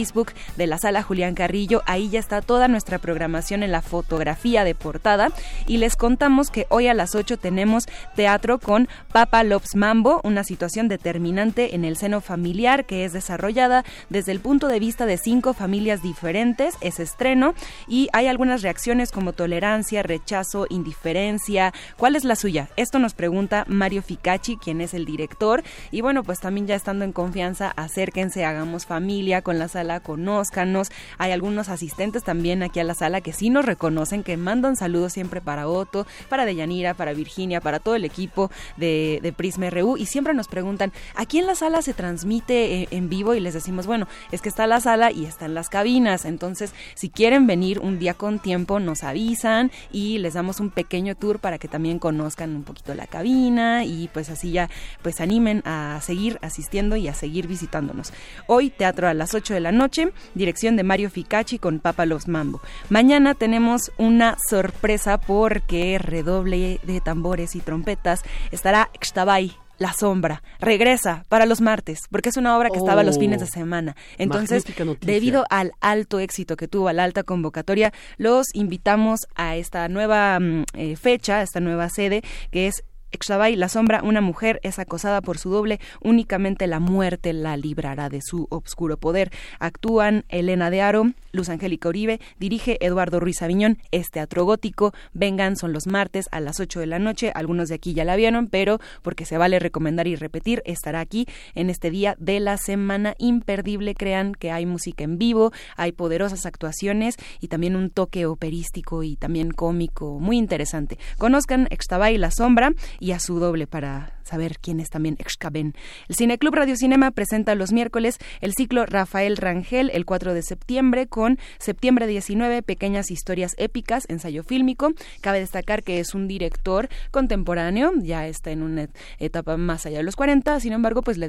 de la sala Julián Carrillo. Ahí ya está toda nuestra programación en la fotografía de portada. Y les contamos que hoy a las 8 tenemos teatro con Papa Loves Mambo, una situación determinante en el seno familiar que es desarrollada desde el punto de vista de cinco familias diferentes. Es estreno y hay algunas reacciones como tolerancia, rechazo, indiferencia. ¿Cuál es la suya? Esto nos pregunta Mario Ficacci, quien es el director. Y bueno, pues también ya estando en confianza, acérquense, hagamos familia con la sala, conózcanos. Hay algunos asistentes también aquí a la sala que sí nos reconocen, que mandan saludos siempre para Otto, para Deyanira, para Virginia, para todo el equipo de, de Prisma RU. Y siempre nos preguntan, ¿aquí en la sala se transmite eh, en vivo? Y les decimos, bueno, es que está la sala y están las cabinas. Entonces, si quieren venir un día con tiempo, nos avisan y les damos un pequeño tour para que también conozcan un poquito la cabina y pues así ya pues animen a seguir asistiendo y a seguir visitándonos. Hoy teatro a las 8 de la noche, dirección de Mario Ficacci con Papa Los Mambo. Mañana tenemos una sorpresa porque redoble de tambores y trompetas estará Xtabay la Sombra regresa para los martes, porque es una obra que estaba los fines de oh, semana. Entonces, debido al alto éxito que tuvo, a la alta convocatoria, los invitamos a esta nueva mm, eh, fecha, a esta nueva sede, que es Exabay, la sombra, una mujer es acosada por su doble, únicamente la muerte la librará de su obscuro poder. Actúan Elena de Aro, Luz Angélica Uribe, dirige Eduardo Ruiz Aviñón, es teatro gótico, vengan, son los martes a las 8 de la noche, algunos de aquí ya la vieron, pero porque se vale recomendar y repetir, estará aquí en este día de la semana imperdible, crean que hay música en vivo, hay poderosas actuaciones y también un toque operístico y también cómico muy interesante. Conozcan Extabay La Sombra y a su doble para saber quién es también Excaben. El Cineclub Radio Cinema presenta los miércoles el ciclo Rafael Rangel el 4 de septiembre con Septiembre 19, Pequeñas Historias Épicas, ensayo fílmico. Cabe destacar que es un director contemporáneo, ya está en una etapa más allá de los 40, sin embargo, pues le,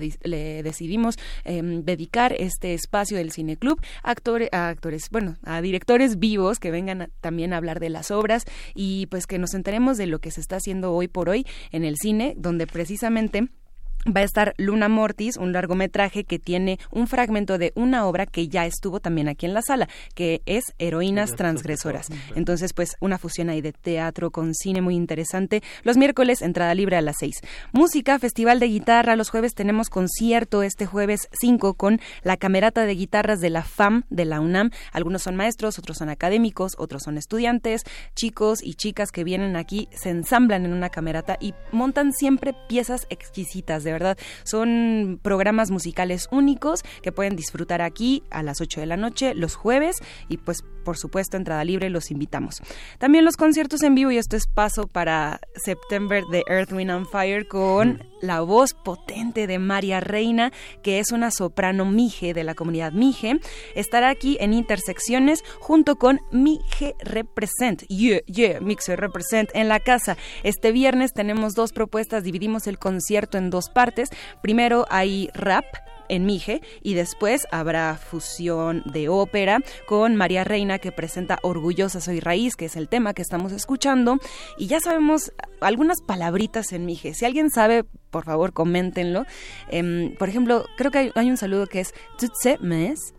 decidimos em, dedicar este espacio del Cineclub a actores, actores, bueno, a directores vivos que vengan también a hablar de las obras y pues que nos enteremos de lo que se está haciendo hoy por hoy en el cine, donde precisamente va a estar Luna Mortis, un largometraje que tiene un fragmento de una obra que ya estuvo también aquí en la sala, que es Heroínas Transgresoras. Entonces, pues una fusión ahí de teatro con cine muy interesante. Los miércoles, entrada libre a las seis. Música, festival de guitarra. Los jueves tenemos concierto este jueves 5 con la Camerata de Guitarras de la FAM de la UNAM. Algunos son maestros, otros son académicos, otros son estudiantes, chicos y chicas que vienen aquí, se ensamblan en una camerata y montan siempre piezas exquisitas de verdad. Son programas musicales únicos que pueden disfrutar aquí a las 8 de la noche los jueves y pues por supuesto entrada libre los invitamos. También los conciertos en vivo y esto es paso para September de Earth, Wind and Fire con la voz potente de María Reina, que es una soprano Mije de la comunidad Mije. Estará aquí en Intersecciones junto con Mije Represent. Yeah, yeah, Mije Represent en la casa. Este viernes tenemos dos propuestas, dividimos el concierto en dos partes. Primero hay rap en Mije y después habrá fusión de ópera con María Reina que presenta Orgullosa Soy Raíz, que es el tema que estamos escuchando y ya sabemos algunas palabritas en Mije. Si alguien sabe, por favor, coméntenlo. Em, por ejemplo, creo que hay, un saludo que es Tutse Mes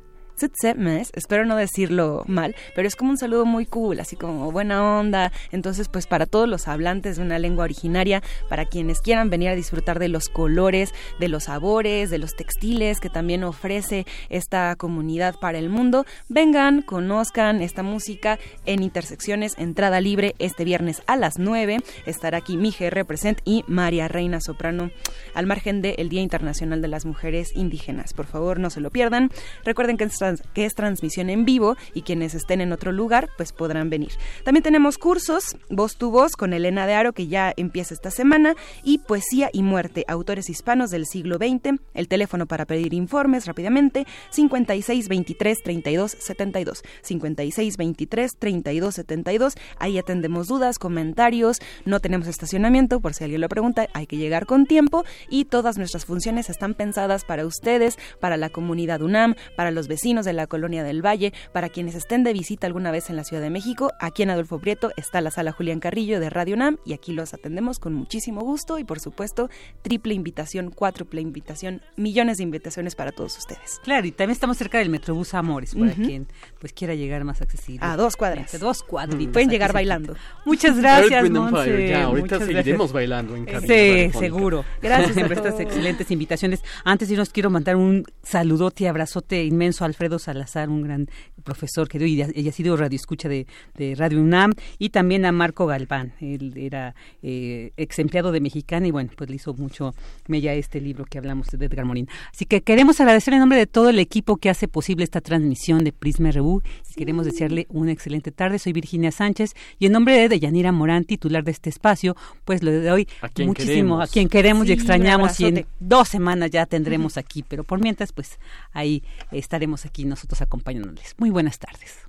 mes, espero no decirlo mal, pero es como un saludo muy cool, así como buena onda. Entonces, pues para todos los hablantes de una lengua originaria, para quienes quieran venir a disfrutar de los colores, de los sabores, de los textiles que también ofrece esta comunidad para el mundo, vengan, conozcan esta música en Intersecciones, entrada libre este viernes a las 9. Estará aquí Mije Represent y María Reina Soprano al margen del Día Internacional de las Mujeres Indígenas. Por favor, no se lo pierdan. Recuerden que esta que es transmisión en vivo y quienes estén en otro lugar pues podrán venir. También tenemos cursos, voz tu voz con Elena de Aro que ya empieza esta semana y poesía y muerte, autores hispanos del siglo XX. El teléfono para pedir informes rápidamente 56 23 32 72 56 23 32 72. Ahí atendemos dudas, comentarios, no tenemos estacionamiento por si alguien lo pregunta, hay que llegar con tiempo y todas nuestras funciones están pensadas para ustedes, para la comunidad UNAM, para los vecinos de la Colonia del Valle. Para quienes estén de visita alguna vez en la Ciudad de México, aquí en Adolfo Prieto está la sala Julián Carrillo de Radio NAM y aquí los atendemos con muchísimo gusto y por supuesto triple invitación, cuádruple invitación, millones de invitaciones para todos ustedes. Claro, y también estamos cerca del Metrobús Amores, para quien pues quiera llegar más accesible. A dos cuadras. dos cuadritos. Pueden llegar bailando. Muchas gracias, Monse. Ya, ahorita seguiremos bailando en Sí, seguro. Gracias por estas excelentes invitaciones. Antes yo nos quiero mandar un saludote y abrazote inmenso a Alfredo Salazar, un gran profesor que y ha sido radioescucha de, de Radio UNAM, y también a Marco Galván. Él era eh, ex empleado de Mexicana y bueno, pues le hizo mucho mella este libro que hablamos de Edgar Morín. Así que queremos agradecer en nombre de todo el equipo que hace posible esta transmisión de Prisma RU y queremos desearle una excelente tarde. Soy Virginia Sánchez y en nombre de Deyanira Morán, titular de este espacio, pues le doy muchísimo a quien queremos y extrañamos y en dos semanas ya tendremos aquí, pero por mientras pues ahí estaremos aquí nosotros acompañándoles. Muy buenas tardes.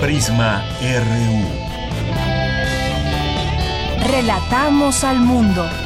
Prisma RU. Relatamos al mundo.